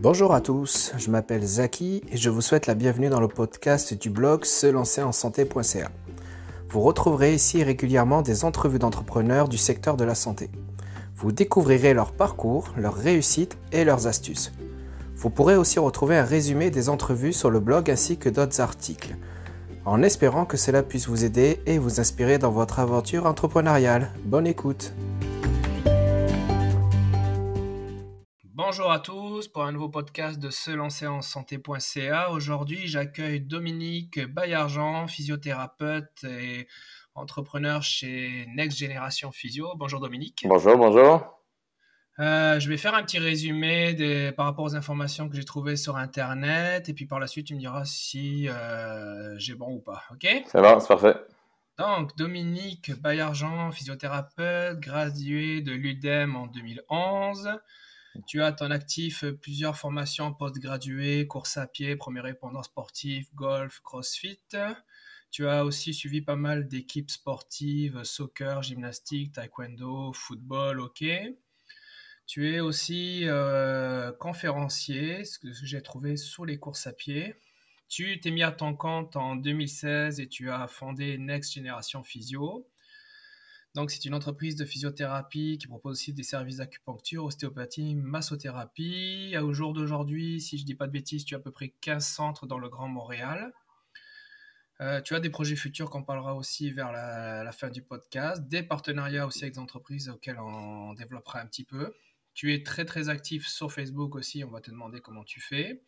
Bonjour à tous, je m'appelle Zaki et je vous souhaite la bienvenue dans le podcast du blog se lancer en santé.ca. Vous retrouverez ici régulièrement des entrevues d'entrepreneurs du secteur de la santé. Vous découvrirez leur parcours, leurs réussites et leurs astuces. Vous pourrez aussi retrouver un résumé des entrevues sur le blog ainsi que d'autres articles, en espérant que cela puisse vous aider et vous inspirer dans votre aventure entrepreneuriale. Bonne écoute Bonjour à tous pour un nouveau podcast de se lancer en santé.ca. Aujourd'hui, j'accueille Dominique Bayargent, physiothérapeute et entrepreneur chez Next Generation Physio. Bonjour Dominique. Bonjour, bonjour. Euh, je vais faire un petit résumé des, par rapport aux informations que j'ai trouvées sur Internet et puis par la suite, tu me diras si euh, j'ai bon ou pas. OK? C'est bon, c'est parfait. Donc, Dominique Bayargent, physiothérapeute, gradué de l'UDEM en 2011. Tu as ton actif plusieurs formations postgraduées, course à pied, premier répondant sportif, golf, crossfit. Tu as aussi suivi pas mal d'équipes sportives, soccer, gymnastique, taekwondo, football, hockey. Tu es aussi euh, conférencier, ce que j'ai trouvé sur les courses à pied. Tu t'es mis à ton compte en 2016 et tu as fondé Next Generation Physio. Donc, c'est une entreprise de physiothérapie qui propose aussi des services d'acupuncture, ostéopathie, massothérapie. Au jour d'aujourd'hui, si je ne dis pas de bêtises, tu as à peu près 15 centres dans le Grand Montréal. Euh, tu as des projets futurs qu'on parlera aussi vers la, fin du podcast, des partenariats aussi avec des entreprises auxquelles on développera un petit peu. Tu es très très actif sur Facebook aussi, on va te demander comment tu fais.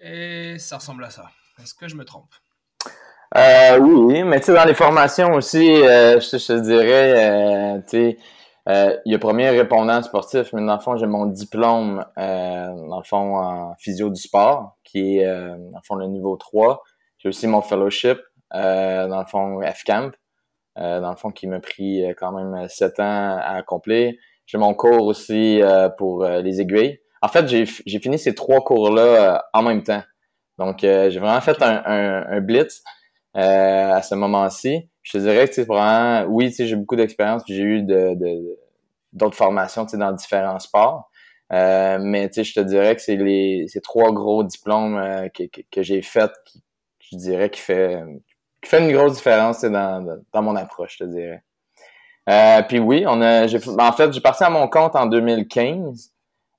Et ça ressemble à ça. Est-ce que je me trompe? Euh, Oui, mais tu sais, dans les formations aussi, euh, je, te dirais, euh, tu sais, il y a premier répondant sportif, mais dans le fond, j'ai mon diplôme, dans le fond, en physio du sport, qui est, dans le fond, le niveau 3. J'ai aussi mon fellowship, dans le fond, F-Camp, dans le fond, qui m'a pris quand même 7 ans à accomplir. J'ai mon cours aussi euh, pour euh, les aiguilles. En fait, j'ai fini ces trois cours-là euh, en même temps. Donc, j'ai vraiment fait un, un, blitz à ce moment-ci. Je te dirais que c'est vraiment, oui, j'ai beaucoup d'expérience, j'ai eu de, d'autres formations dans différents sports. mais je te dirais que c'est les ces trois gros diplômes que, que, j'ai fait qui, je dirais, qui fait, qui fait une grosse différence dans, dans mon approche, je te dirais. Euh, puis oui, on a, en fait, j'ai parti à mon compte en 2015.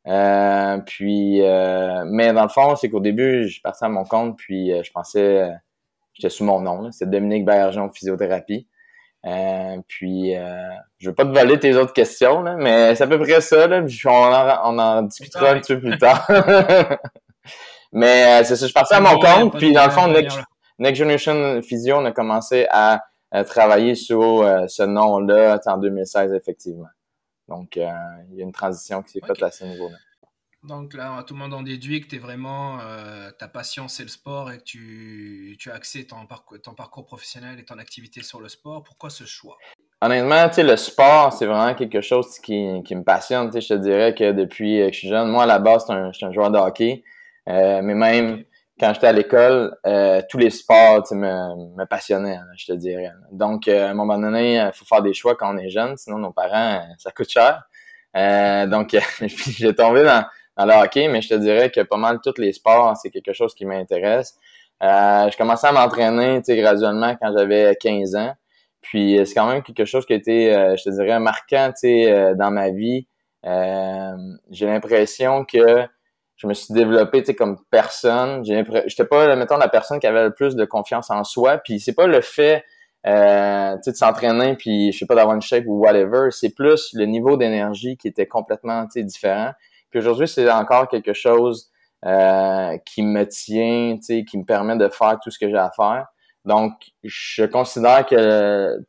Euh, puis, euh, mais dans le fond, c'est qu'au début, j'ai parti à mon compte, puis je pensais, j'étais sous mon nom, c'est Dominique Bergeon Physiothérapie. puis, je veux pas te voler tes autres questions, mais c'est à peu près ça. Là, on, en, on en discutera un petit peu plus tard. mais c'est ça, je suis parti à mon compte, puis dans le fond, Next Generation Physio, on a commencé à travailler sur euh, ce nom-là en 2016, effectivement. Donc, euh, il y a une transition qui s'est faite à ce niveau-là. Donc là, tout le monde en déduit que tu es vraiment, euh, ta passion c'est le sport et que tu, tu as axé ton parcours, ton parcours professionnel et ton activité sur le sport. Pourquoi ce choix? Honnêtement, tu sais, le sport, c'est vraiment quelque chose qui, qui me passionne. Tu sais, je te dirais que depuis que je suis jeune, moi à la base, je suis un, joueur de hockey. mais même quand j'étais à l'école, euh, tous les sports me, me passionnaient, hein, je te dirais. Donc, euh, à un moment donné, il faut faire des choix quand on est jeune, sinon nos parents, euh, ça coûte cher. donc, j'ai tombé dans, dans, le hockey, mais je te dirais que pas mal tous les sports, c'est quelque chose qui m'intéresse. je commençais à m'entraîner graduellement quand j'avais 15 ans. Puis, c'est quand même quelque chose qui a été, je te dirais, marquant dans ma vie. j'ai l'impression que je me suis développé comme personne. J'étais pas, mettons, la personne qui avait le plus de confiance en soi. Puis c'est pas le fait euh, de s'entraîner puis je sais pas d'avoir une shape ou whatever. C'est plus le niveau d'énergie qui était complètement différent. Puis aujourd'hui, c'est encore quelque chose euh, qui me tient, qui me permet de faire tout ce que j'ai à faire. Donc, je considère que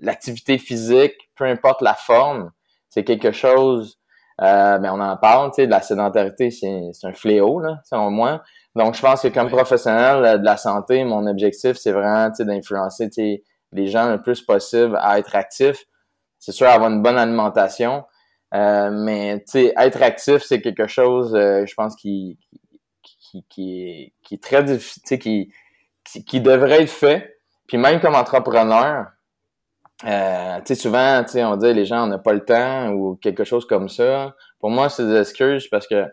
l'activité physique, peu importe la forme, c'est quelque chose euh, mais on en parle, tu sais, de la sédentarité, c'est un fléau, là, selon moi. Donc, je pense que comme professionnel euh, de la santé, mon objectif, c'est vraiment, tu sais, d'influencer, tu les gens le plus possible à être actifs. C'est sûr, avoir une bonne alimentation. Euh, mais, tu sais, être actif, c'est quelque chose, je pense, qui, qui, qui, est, qui est très difficile, qui, qui devrait être fait. Puis même comme entrepreneur, euh, tu sais, souvent, tu sais, on dit les gens, on n'a pas le temps ou quelque chose comme ça. Pour moi, c'est des excuses parce que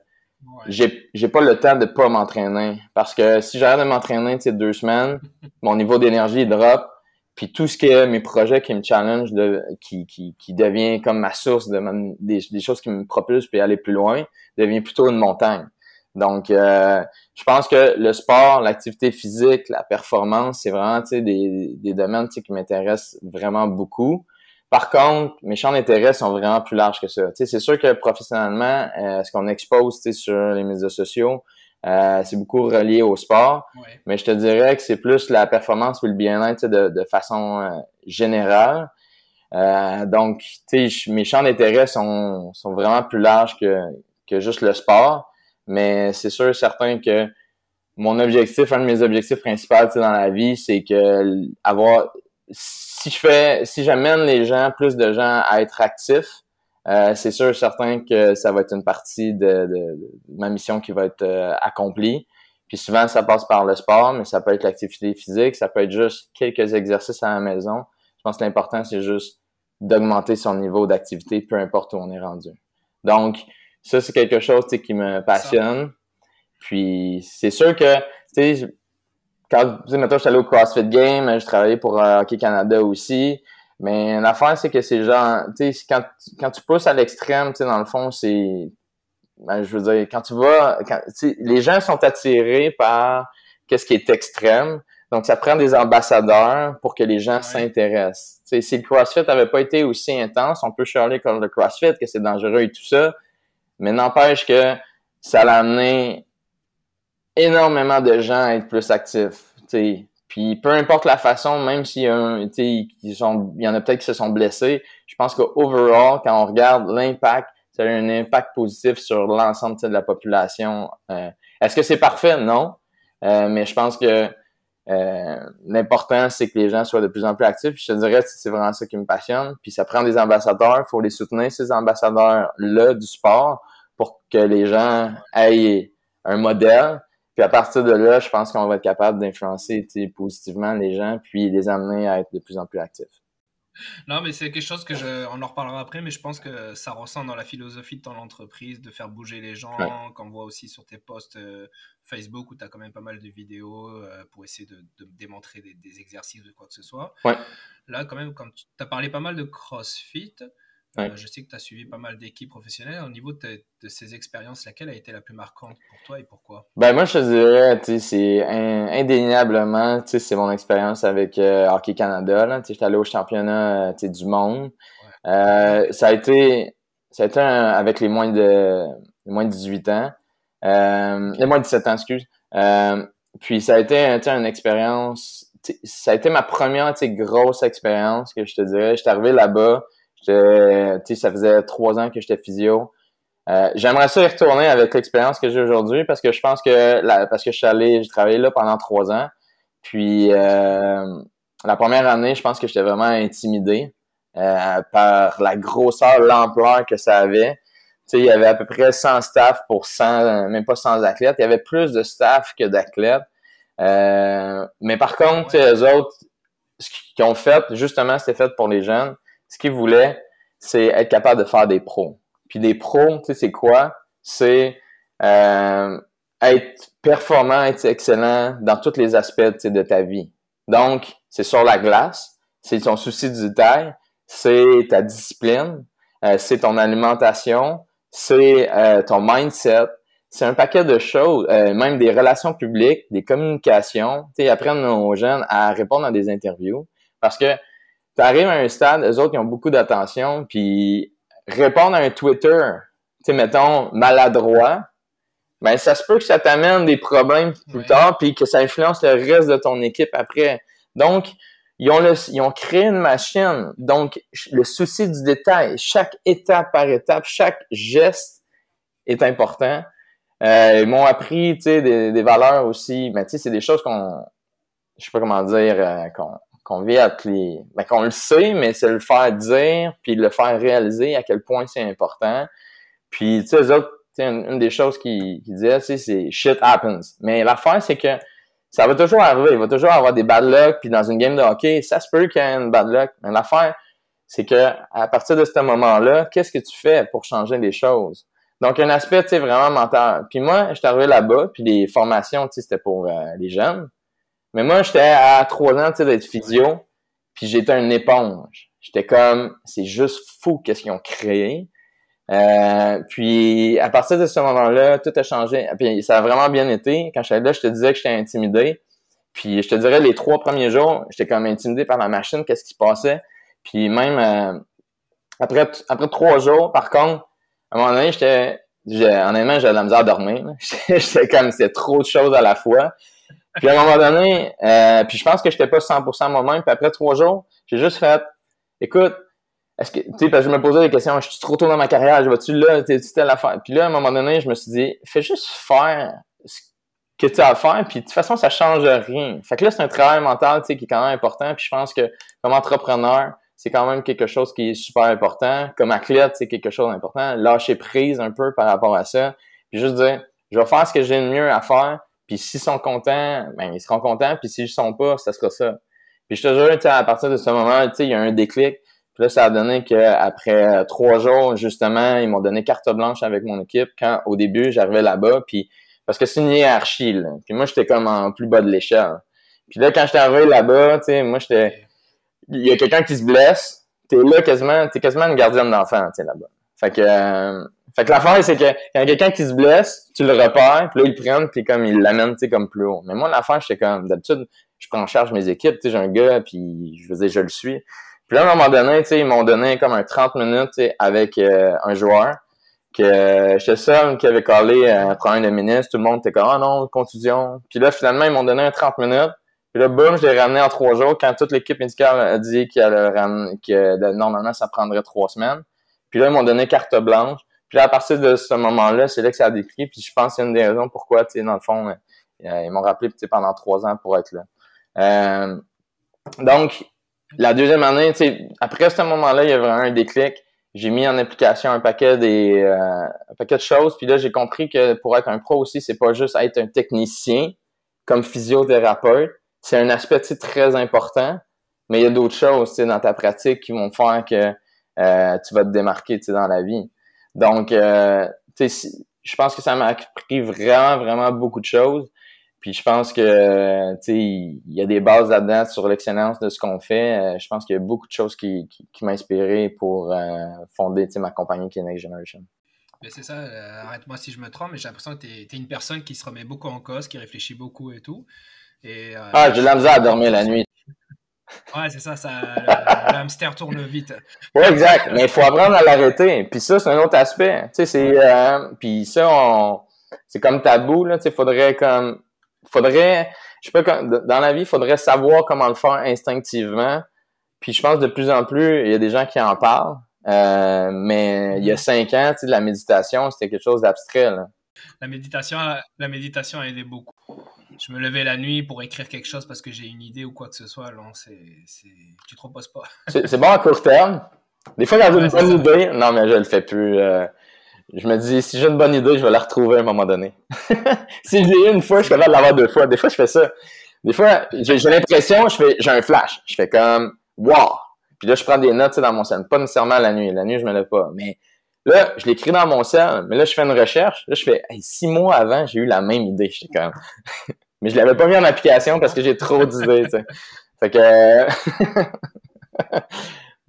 j'ai j'ai pas le temps de pas m'entraîner parce que si j'arrête de m'entraîner deux semaines mon niveau d'énergie drop puis tout ce qui est mes projets qui me challenge de, qui, qui, qui devient comme ma source de des, choses qui me propulsent puis aller plus loin devient plutôt une montagne donc euh, je pense que le sport l'activité physique la performance c'est vraiment des, des domaines qui m'intéressent vraiment beaucoup par contre, mes champs d'intérêt sont vraiment plus larges que ça. C'est sûr que professionnellement, euh, ce qu'on expose sur les médias sociaux, euh, c'est beaucoup relié au sport. Mais je te dirais que c'est plus la performance ou le bien-être de, de, façon euh, générale. Euh, donc, mes champs d'intérêt sont, sont vraiment plus larges que, que juste le sport. Mais c'est sûr certain que mon objectif, un de mes objectifs principaux dans la vie, c'est que avoir si je fais, si j'amène les gens, plus de gens à être actifs, euh, c'est sûr certain que ça va être une partie de, ma mission qui va être euh, accomplie. Puis souvent, ça passe par le sport, mais ça peut être l'activité physique, ça peut être juste quelques exercices à la maison. Je pense que l'important, c'est juste d'augmenter son niveau d'activité, peu importe où on est rendu. Donc, ça, c'est quelque chose qui me passionne. Puis, c'est sûr que, tu sais, quand, maintenant, je suis allé au CrossFit Game, je travaillais pour euh, Hockey Canada aussi. Mais l'affaire, c'est que c'est genre, tu sais, quand, quand tu pousses à l'extrême, tu sais, dans le fond, c'est, ben, je veux dire, quand tu vas, quand, les gens sont attirés par qu'est-ce qui est extrême. Donc, ça prend des ambassadeurs pour que les gens s'intéressent. Tu sais, si le CrossFit avait pas été aussi intense, on peut charler comme le CrossFit, que c'est dangereux et tout ça. Mais n'empêche que ça l'a amené énormément de gens à être plus actifs. sais. Puis peu importe la façon, même s'il y, a il y en a peut-être qui se sont blessés, je pense qu'overall, quand on regarde l'impact, ça a un impact positif sur l'ensemble de la population. Euh, est-ce que c'est parfait? Non. Euh, mais je pense que euh, l'important, c'est que les gens soient de plus en plus actifs. Je te dirais, c'est vraiment ça qui me passionne. Puis ça prend des ambassadeurs. Il faut les soutenir, ces ambassadeurs-là du sport, pour que les gens aient un modèle puis à partir de là, je pense qu'on va être capable d'influencer positivement les gens, puis les amener à être de plus en plus actifs. Non, mais c'est quelque chose que je, on en reparlera après, mais je pense que ça ressent dans la philosophie de ton entreprise de faire bouger les gens, qu'on voit aussi sur tes posts euh, Facebook où tu as quand même pas mal de vidéos euh, pour essayer de, démontrer des, des, exercices ou quoi que ce soit. Ouais. Là, quand même, quand tu as parlé pas mal de CrossFit, euh, je sais que tu as suivi pas mal d'équipes professionnelles. Au niveau de, ces expériences, laquelle a été la plus marquante pour toi et pourquoi? Ben moi, je te dirais, c'est indéniablement, c'est mon expérience avec euh, Hockey Canada. J'étais allé au championnat euh, du monde. ça a été, ça a été avec les moins de, les moins de 18 ans. les moins de 17 ans, excuse. puis ça a été une expérience, ça a été ma première grosse expérience que je te dirais. J'étais arrivé là-bas ça faisait trois ans que j'étais physio. Euh, j'aimerais ça y retourner avec l'expérience que j'ai aujourd'hui parce que je pense que la, parce que je suis allé, j'ai travaillé là pendant trois ans. Puis euh, la première année, je pense que j'étais vraiment intimidé euh, par la grosseur, l'ampleur que ça avait. il y avait à peu près 100 staff pour 100, même pas 100 athlètes. Il y avait plus de staff que d'athlètes. mais par contre, les autres, ce qu'ils ont fait, justement, c'était fait pour les jeunes ce qu'ils voulaient, c'est être capable de faire des pros. Puis des pros, tu sais, c'est quoi? C'est euh, être performant, être excellent dans tous les aspects de ta vie. Donc, c'est sur la glace, c'est ton souci du détail, c'est ta discipline, euh, c'est ton alimentation, c'est euh, ton mindset, c'est un paquet de choses, même des relations publiques, des communications, tu apprendre aux jeunes à répondre à des interviews. Parce que tu arrives à un stade, eux autres, qui ont beaucoup d'attention, puis répondre à un Twitter, tu sais, mettons, maladroit, ben ça se peut que ça t'amène des problèmes plus tard, puis que ça influence le reste de ton équipe après. Donc, ils ont, le, ils ont créé une machine. Donc, le souci du détail, chaque étape par étape, chaque geste est important. Euh, ils m'ont appris, tu sais, des, des, valeurs aussi. Mais tu sais, c'est des choses qu'on, je sais pas comment dire, euh, qu'on qu'on vit les... Ben, qu'on le sait, mais c'est le faire dire, puis le faire réaliser à quel point c'est important. Puis, tu sais, eux autres, une, des choses qu'ils disaient, c'est shit happens. Mais l'affaire, c'est que ça va toujours arriver. Il va toujours avoir des bad luck, puis dans une game de hockey, ça se peut qu'il y ait une bad luck. Mais l'affaire, c'est que à partir de ce moment-là, qu'est-ce que tu fais pour changer les choses? Donc, un aspect, tu sais, vraiment mental. Puis moi, j'étais arrivé là-bas, puis les formations, tu sais, c'était pour euh, les jeunes. Mais moi, j'étais à trois ans, tu sais, d'être physio, puis j'étais un éponge. J'étais comme, c'est juste fou qu'est-ce qu'ils ont créé. Euh, puis à partir de ce moment-là, tout a changé. Puis ça a vraiment bien été. Quand j'étais là, je te disais que j'étais intimidé. Puis je te dirais les trois premiers jours, j'étais comme intimidé par la machine, qu'est-ce qui se passait. Puis même euh, après après trois jours, par contre, à un moment donné, j'étais honnêtement, j'avais de la misère à dormir. j'étais comme c'est trop de choses à la fois. Puis à un moment donné, euh, puis je pense que j'étais pas 100% moi-même. Puis après trois jours, j'ai juste fait, écoute, est-ce que, tu sais, parce que je me posais des questions, je suis trop tôt dans ma carrière, je vais-tu là, tu telle affaire? Puis là, à un moment donné, je me suis dit, fais juste faire ce que tu as à faire, puis de toute façon, ça change rien. Fait que là, c'est un travail mental, tu sais, qui est quand même important. Puis je pense que comme entrepreneur, c'est quand même quelque chose qui est super important. Comme athlète, c'est quelque chose d'important. Lâcher prise un peu par rapport à ça. Puis juste dire, je vais faire ce que j'ai de mieux à faire. Puis s'ils sont contents, ben ils seront contents. Puis s'ils sont pas, ça sera ça. Puis je te jure, à partir de ce moment, tu sais, il y a un déclic. Puis là, ça a donné qu'après trois jours, justement, ils m'ont donné carte blanche avec mon équipe. Quand au début, j'arrivais là-bas, puis parce que c'est une hiérarchie, là. Puis moi, j'étais comme en plus bas de l'échelle. Puis là, quand j'étais arrivé là-bas, tu sais, moi, j'étais il y a quelqu'un qui se blesse, t'es là quasiment, t'es quasiment une gardienne d'enfant, tu sais, là-bas. Fait que, euh, fait que l'affaire, c'est que quand quelqu'un qui se blesse, tu le repères, puis là, ils le prennent, puis comme ils l'amènent, tu sais, comme plus haut. Mais moi, l'affaire, j'étais comme, d'habitude, je prends en charge mes équipes, tu sais, j'ai un gars, puis je veux je le suis. Puis là, à un moment donné, tu sais, ils m'ont donné comme un 30 minutes, avec euh, un joueur, que euh, j'étais seul qui avait collé un problème de ministre, tout le monde était comme, ah non, contusion. Puis là, finalement, ils m'ont donné un 30 minutes, puis là, boum, je l'ai ramené en trois jours quand toute l'équipe médicale a dit que normalement, ça prendrait trois semaines. Puis là, ils m'ont donné carte blanche. Puis à partir de ce moment-là, c'est là que ça a décrit. Puis je pense que c'est une des raisons pourquoi, tu sais, dans le fond, euh, ils m'ont rappelé pendant trois ans pour être là. Euh, donc, la deuxième année, après ce moment-là, il y a vraiment un déclic. J'ai mis en application un paquet des euh, un paquet de choses. Puis là, j'ai compris que pour être un pro aussi, c'est pas juste être un technicien comme physiothérapeute, c'est un aspect très important, mais il y a d'autres choses dans ta pratique qui vont faire que euh, tu vas te démarquer dans la vie. Donc, euh, je pense que ça m'a appris vraiment, vraiment beaucoup de choses. Puis je pense que il y a des bases là-dedans sur l'excellence de ce qu'on fait. Euh, je pense qu'il y a beaucoup de choses qui, qui, m'ont inspiré pour fonder ma compagnie qui est Next Generation. c'est ça, arrête-moi si je me trompe, mais j'ai l'impression que tu es, une personne qui se remet beaucoup en cause, qui réfléchit beaucoup et tout. Euh, ah, j'ai de la misère à dormir la nuit. Ouais, c'est ça, ça le, tourne vite. Oui, exact. Mais il faut apprendre à l'arrêter. Puis ça, c'est un autre aspect. Tu sais, c'est. Euh, puis ça, on, c'est comme tabou, là. Tu sais, faudrait comme. Faudrait. Je sais pas, dans la vie, il faudrait savoir comment le faire instinctivement. Puis je pense de plus en plus, il y a des gens qui en parlent. Euh, mais il y a cinq ans, tu sais, la méditation, c'était quelque chose d'abstrait, là. La méditation, la méditation a aidé beaucoup je me levais la nuit pour écrire quelque chose parce que j'ai une idée ou quoi que ce soit. Non, c'est, tu te reposes pas. c'est, bon à court terme. Des fois, j'ai une bonne idée, non, mais je le fais plus. Euh, je me dis, si j'ai une bonne idée, je vais la retrouver à un moment donné. si je l'ai une fois, je suis capable de l'avoir deux fois. Des fois, je fais ça. Des fois, j'ai, l'impression, je fais, j'ai un flash. Je fais comme, wow! Puis là, je prends des notes dans mon scène. Pas nécessairement la nuit. La nuit, je me lève pas. Mais Là, je l'écris dans mon sel, mais là, je fais une recherche. Là, je fais six mois avant, j'ai eu la même idée. J'étais comme. mais je l'avais pas mis en application parce que j'ai trop d'idées. Fait que.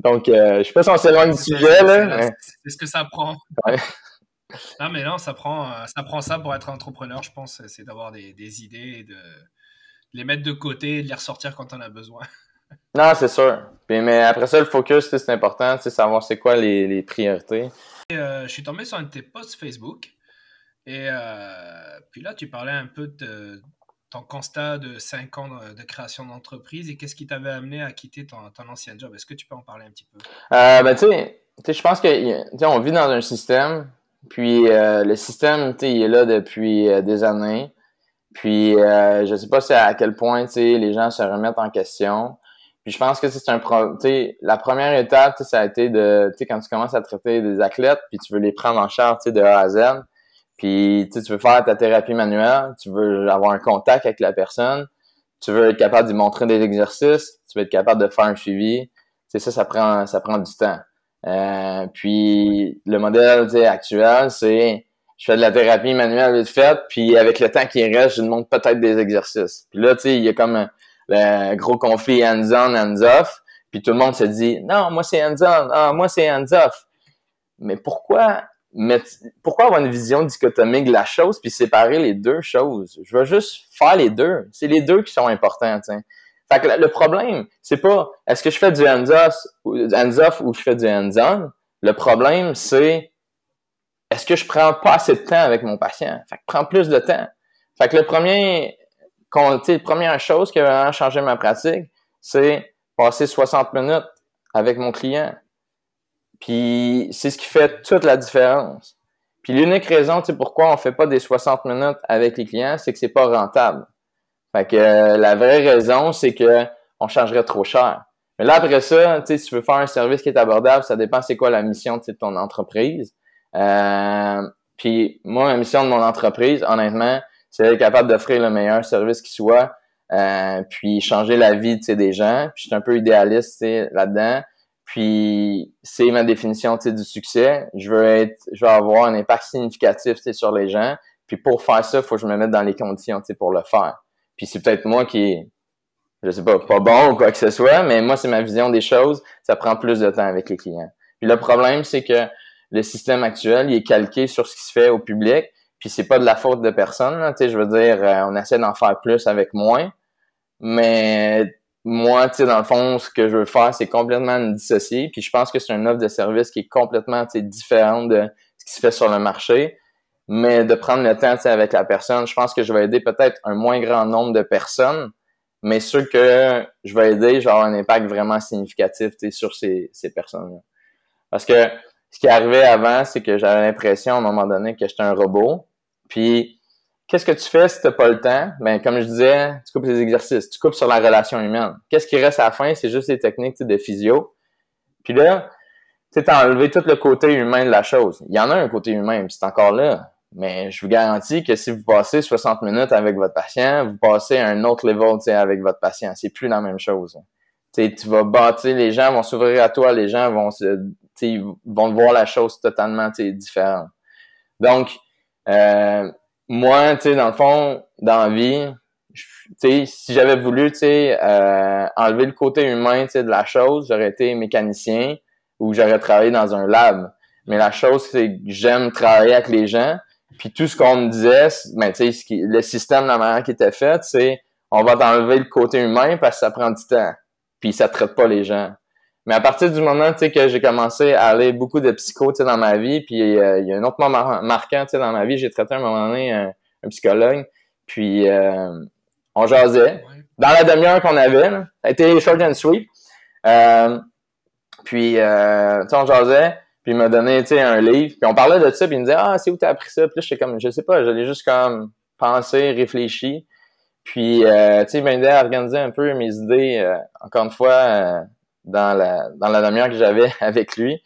Donc, euh, je sais pas si on s'éloigne du sujet, là. C'est ce que ça prend. Non, mais non, ça prend, ça prend ça pour être entrepreneur, je pense. C'est d'avoir des, idées et de, les mettre de côté et de les ressortir quand on a besoin. Non, c'est sûr. mais après ça, le focus, c'est important, c'est savoir c'est quoi les, les priorités. Euh, je suis tombé sur un de tes posts Facebook. Et euh, puis là, tu parlais un peu de ton constat de 5 ans de, création d'entreprise et qu'est-ce qui t'avait amené à quitter ton, ancien job. Est-ce que tu peux en parler un petit peu? Euh, ben, tu sais, je pense que on vit dans un système, puis le système, il est là depuis des années. Puis je sais pas à quel point les gens se remettent en question je pense que c'est un la première étape, ça a été de, tu quand tu commences à traiter des athlètes, puis tu veux les prendre en charge, de A à Z, puis tu veux faire ta thérapie manuelle, tu veux avoir un contact avec la personne, tu veux être capable de montrer des exercices, tu veux être capable de faire un suivi, c'est ça, ça prend, ça prend du temps. Euh, puis le modèle actuel, c'est je fais de la thérapie manuelle vite faite, puis avec le temps qui reste, je demande peut-être des exercices. Puis là, tu sais, il y a comme le gros conflit hands-on, hands-off, puis tout le monde se dit non, moi c'est hands-on, ah, moi c'est hands-off. Mais pourquoi mais pourquoi avoir une vision dichotomique de la chose puis séparer les deux choses? Je veux juste faire les deux. C'est les deux qui sont importants, tiens. Fait que le problème, c'est pas est-ce que je fais du hands-off hands ou je fais du hands-on? Le problème, c'est est-ce que je prends pas assez de temps avec mon patient? Fait que prends plus de temps. Fait que le premier, la première chose qui a vraiment changé ma pratique, c'est passer 60 minutes avec mon client. Puis c'est ce qui fait toute la différence. Puis l'unique raison, tu sais, pourquoi on fait pas des 60 minutes avec les clients, c'est que c'est pas rentable. Fait que euh, la vraie raison, c'est que on changerait trop cher. Mais là, après ça, tu sais, si tu veux faire un service qui est abordable, ça dépend c'est quoi la mission de ton entreprise. Euh, puis moi, la mission de mon entreprise, honnêtement, c'est d'être capable d'offrir le meilleur service qui soit, euh, puis changer la vie des gens. Puis je suis un peu idéaliste là-dedans. Puis c'est ma définition du succès. Je veux être, je veux avoir un impact significatif sur les gens. Puis pour faire ça, il faut que je me mette dans les conditions pour le faire. Puis c'est peut-être moi qui je sais pas, pas bon ou quoi que ce soit, mais moi, c'est ma vision des choses. Ça prend plus de temps avec les clients. Puis le problème, c'est que le système actuel, il est calqué sur ce qui se fait au public. Puis c'est pas de la faute de personne. Là, je veux dire, euh, on essaie d'en faire plus avec moins. Mais moi, tu sais, dans le fond, ce que je veux faire, c'est complètement dissocier. Puis je pense que c'est une offre de service qui est complètement différente de ce qui se fait sur le marché mais de prendre le temps avec la personne. Je pense que je vais aider peut-être un moins grand nombre de personnes, mais ceux que je vais aider, avoir un impact vraiment significatif sur ces, ces personnes-là. Parce que ce qui arrivait avant, c'est que j'avais l'impression à un moment donné que j'étais un robot. Puis, qu'est-ce que tu fais si tu n'as pas le temps? Ben, comme je disais, tu coupes les exercices, tu coupes sur la relation humaine. Qu'est-ce qui reste à la fin? C'est juste les techniques de physio. Puis là, tu as enlevé tout le côté humain de la chose. Il y en a un côté humain, puis c'est encore là. Mais je vous garantis que si vous passez 60 minutes avec votre patient, vous passez à un autre level avec votre patient. C'est plus la même chose. tu vas bâtir, les gens vont s'ouvrir à toi, les gens vont se, vont voir la chose totalement différente. Donc, euh, moi, tu sais, dans le fond, dans la vie, si j'avais voulu euh, enlever le côté humain de la chose, j'aurais été mécanicien ou j'aurais travaillé dans un lab. Mais la chose, c'est que j'aime travailler avec les gens. Puis tout ce qu'on me disait, ben, tu sais, le système, la manière qui était fait, c'est on va t'enlever le côté humain parce que ça prend du temps. Puis ça traite pas les gens. Mais à partir du moment que j'ai commencé à aller beaucoup de psycho dans ma vie, puis euh, il y a un autre moment marquant dans ma vie, j'ai traité à un moment donné un, psychologue, puis euh, on jasait. Dans la demi-heure qu'on avait, là, ça a été short and sweet. Euh, puis, euh, on jasait. Puis il m'a donné, un livre. Puis on parlait de ça, puis il me disait, ah, c'est où t'as appris ça? Puis là, j'étais comme, je sais pas, j'allais juste comme penser, réfléchir. Puis, euh, tu sais, il m'a aidé à organiser un peu mes idées, euh, encore une fois, euh, dans la dans la demi-heure que j'avais avec lui.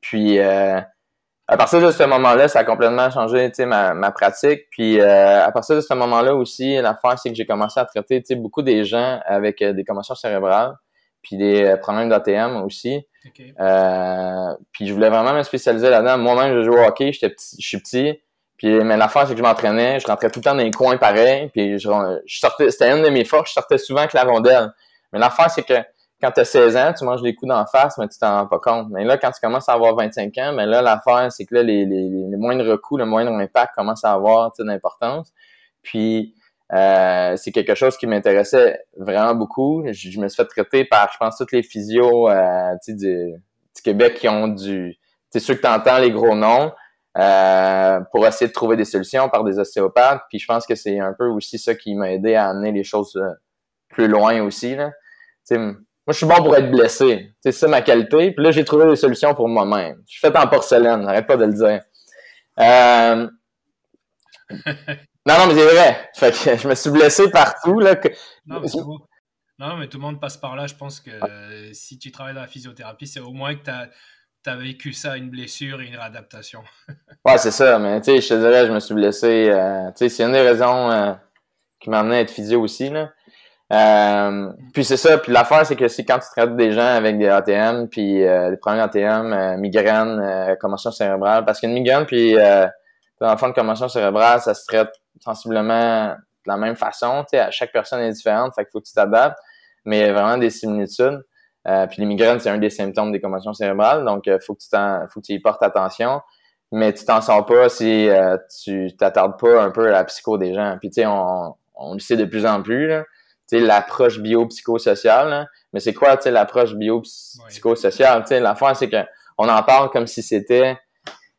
Puis, à partir de ce moment-là, ça a complètement changé, tu sais, ma, ma pratique. Puis, à partir de ce moment-là aussi, l'affaire, c'est que j'ai commencé à traiter, tu sais, beaucoup des gens avec des commotions cérébrales, puis des problèmes d'ATM aussi. Euh, puis je voulais vraiment me spécialiser là-dedans. Moi-même, je joue au hockey, j'étais petit, je suis petit. Puis, mais l'affaire, c'est que je m'entraînais, je rentrais tout le temps dans les coins pareils. Puis je, sortais, c'était une de mes forces, je sortais souvent avec la rondelle. Mais l'affaire, c'est que quand tu as 16 ans, tu manges des coups d'en face, mais tu t'en rends pas compte. Mais là, quand tu commences à avoir 25 ans, mais là, l'affaire, c'est que là, les, les, les moindres coups, le moindre impact commence à avoir d'importance. Puis euh, c'est quelque chose qui m'intéressait vraiment beaucoup. Je, me suis fait traiter par, je pense, toutes les physios euh, du, Québec qui ont du... C'est sûr que tu entends les gros noms euh, pour essayer de trouver des solutions par des ostéopathes. Puis je pense que c'est un peu aussi ça qui m'a aidé à amener les choses plus loin aussi. Là. Moi, je suis bon pour être blessé. C'est ça ma qualité. Puis là, j'ai trouvé des solutions pour moi-même. Je suis fait en porcelaine, n'arrête pas de le dire. Euh, Non, non, mais c'est vrai. Fait que je me suis blessé partout. Là, non, mais non, mais tout le monde passe par là. Je pense que si tu travailles dans la physiothérapie, c'est au moins que tu as, vécu ça, une blessure et une réadaptation. ouais, c'est ça. Mais tu sais, je te dirais, je me suis blessé. Euh, tu sais, c'est une des raisons euh, qui m'a amené à être physio aussi. Là. Euh, puis c'est ça. Puis l'affaire, c'est que c'est quand tu traites des gens avec des ATM, puis euh, des problèmes ATM, euh, migraine, euh, commotion cérébrale, parce qu'une migraine puis euh, dans de commotion cérébrale, ça se traite sensiblement de la même façon. Tu sais, chaque personne est différente, fait qu'il faut que tu t'adaptes, mais il y a vraiment des similitudes. Euh, puis les migraines, c'est un des symptômes des commotions cérébrales, donc faut que tu faut que tu y portes attention. Mais tu t'en sors pas si tu t'attardes pas un peu à la psycho des gens. Puis tu sais, on, on le sait de plus en plus, là l'approche biopsychosociale. Mais c'est quoi, l'approche biopsychosociale? Sais, l'affaire, c'est que on en parle comme si c'était,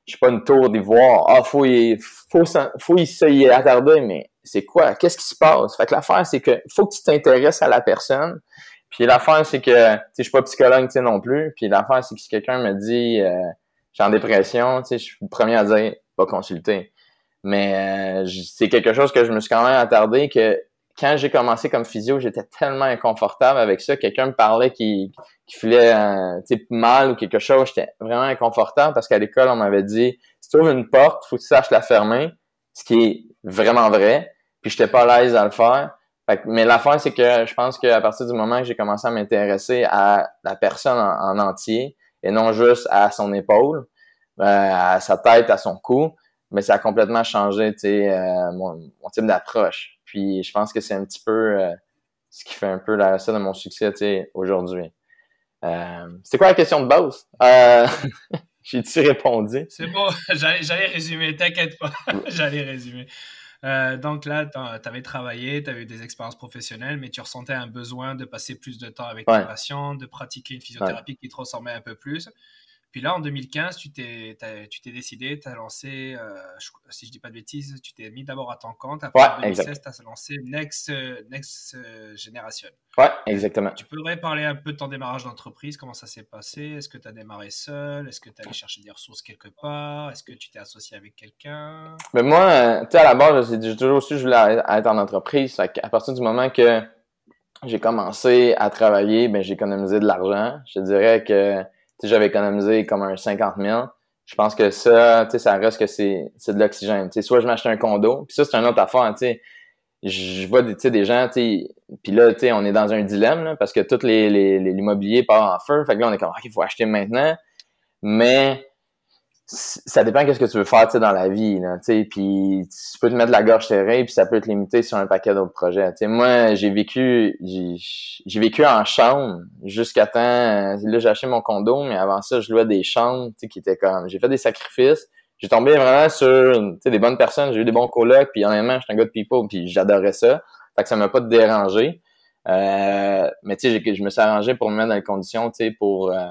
je sais pas, une tour d'ivoire. Ah, faut y, faut, faut y attarder, mais c'est quoi? Qu'est-ce qui se passe? Fait que l'affaire, c'est que faut que tu t'intéresses à la personne. Puis l'affaire, c'est que, tu sais, je suis pas psychologue, non plus. Puis l'affaire, c'est que si quelqu'un me dit, euh, j'ai en dépression, tu sais, je suis le premier à dire, pas consulter. Mais euh, c'est quelque chose que je me suis quand même attardé que quand j'ai commencé comme physio, j'étais tellement inconfortable avec ça. Quelqu'un me parlait qui, qui filait euh, mal ou quelque chose, j'étais vraiment inconfortable parce qu'à l'école, on m'avait dit si tu ouvres une porte, faut que tu saches la fermer, ce qui est vraiment vrai. Puis j'étais pas à l'aise à le faire. mais l'affaire, c'est que je pense qu'à partir du moment que j'ai commencé à m'intéresser à la personne en, entier et non juste à son épaule, euh, à sa tête, à son cou, mais ça a complètement changé euh, mon type d'approche. Puis je pense que c'est un petit peu euh, ce qui fait un peu la ça de mon succès aujourd'hui. Euh, C'était quoi la question de base? Euh, J'ai-tu répondu? C'est bon, j'allais résumer, t'inquiète pas, j'allais résumer. Euh, donc là, tu avais travaillé, tu avais eu des expériences professionnelles, mais tu ressentais un besoin de passer plus de temps avec tes patients, de pratiquer une physiothérapie qui te ressemblait un peu plus. Puis là, en 2015, tu t'es, tu t'es décidé, tu as lancé, euh, si je dis pas de bêtises, tu t'es mis d'abord à ton compte. Après, en 2016, tu as lancé Next, Next Generation. Ouais, exactement. Tu pourrais parler un peu de ton démarrage d'entreprise, comment ça s'est passé? Est-ce que tu as démarré seul? Est-ce que tu allé chercher des ressources quelque part? Est-ce que tu t'es associé avec quelqu'un? Mais moi, euh, tu sais, à la base, j'ai toujours su que je voulais être en entreprise. À partir du moment que j'ai commencé à travailler, ben, j'ai économisé de l'argent. Je te dirais que j'avais économisé comme un 50 000. Je pense que ça, ça reste que c'est, de l'oxygène. Soit je m'achète un condo, puis ça, c'est une autre affaire, sais. Je vois des, des gens, puis là, on est dans un dilemme, là, parce que tout les, les, l'immobilier part en feu. Fait que là, on est comme, OK, il faut acheter maintenant. Mais ça dépend qu'est-ce que tu veux faire dans la vie là tu puis tu peux te mettre la gorge serrée puis ça peut te limiter sur un paquet d'autres projets. Tu moi j'ai vécu j'ai vécu en chambre jusqu'à temps là j'ai acheté mon condo mais avant ça je louais des chambres tu qui étaient comme j'ai fait des sacrifices. J'ai tombé vraiment sur des bonnes personnes j'ai eu des bons colocs puis honnêtement j'étais un gars de people puis j'adorais ça. Fait que ça m'a pas dérangé. Euh, mais tu sais je me suis arrangé pour me mettre dans les conditions tu sais pour euh,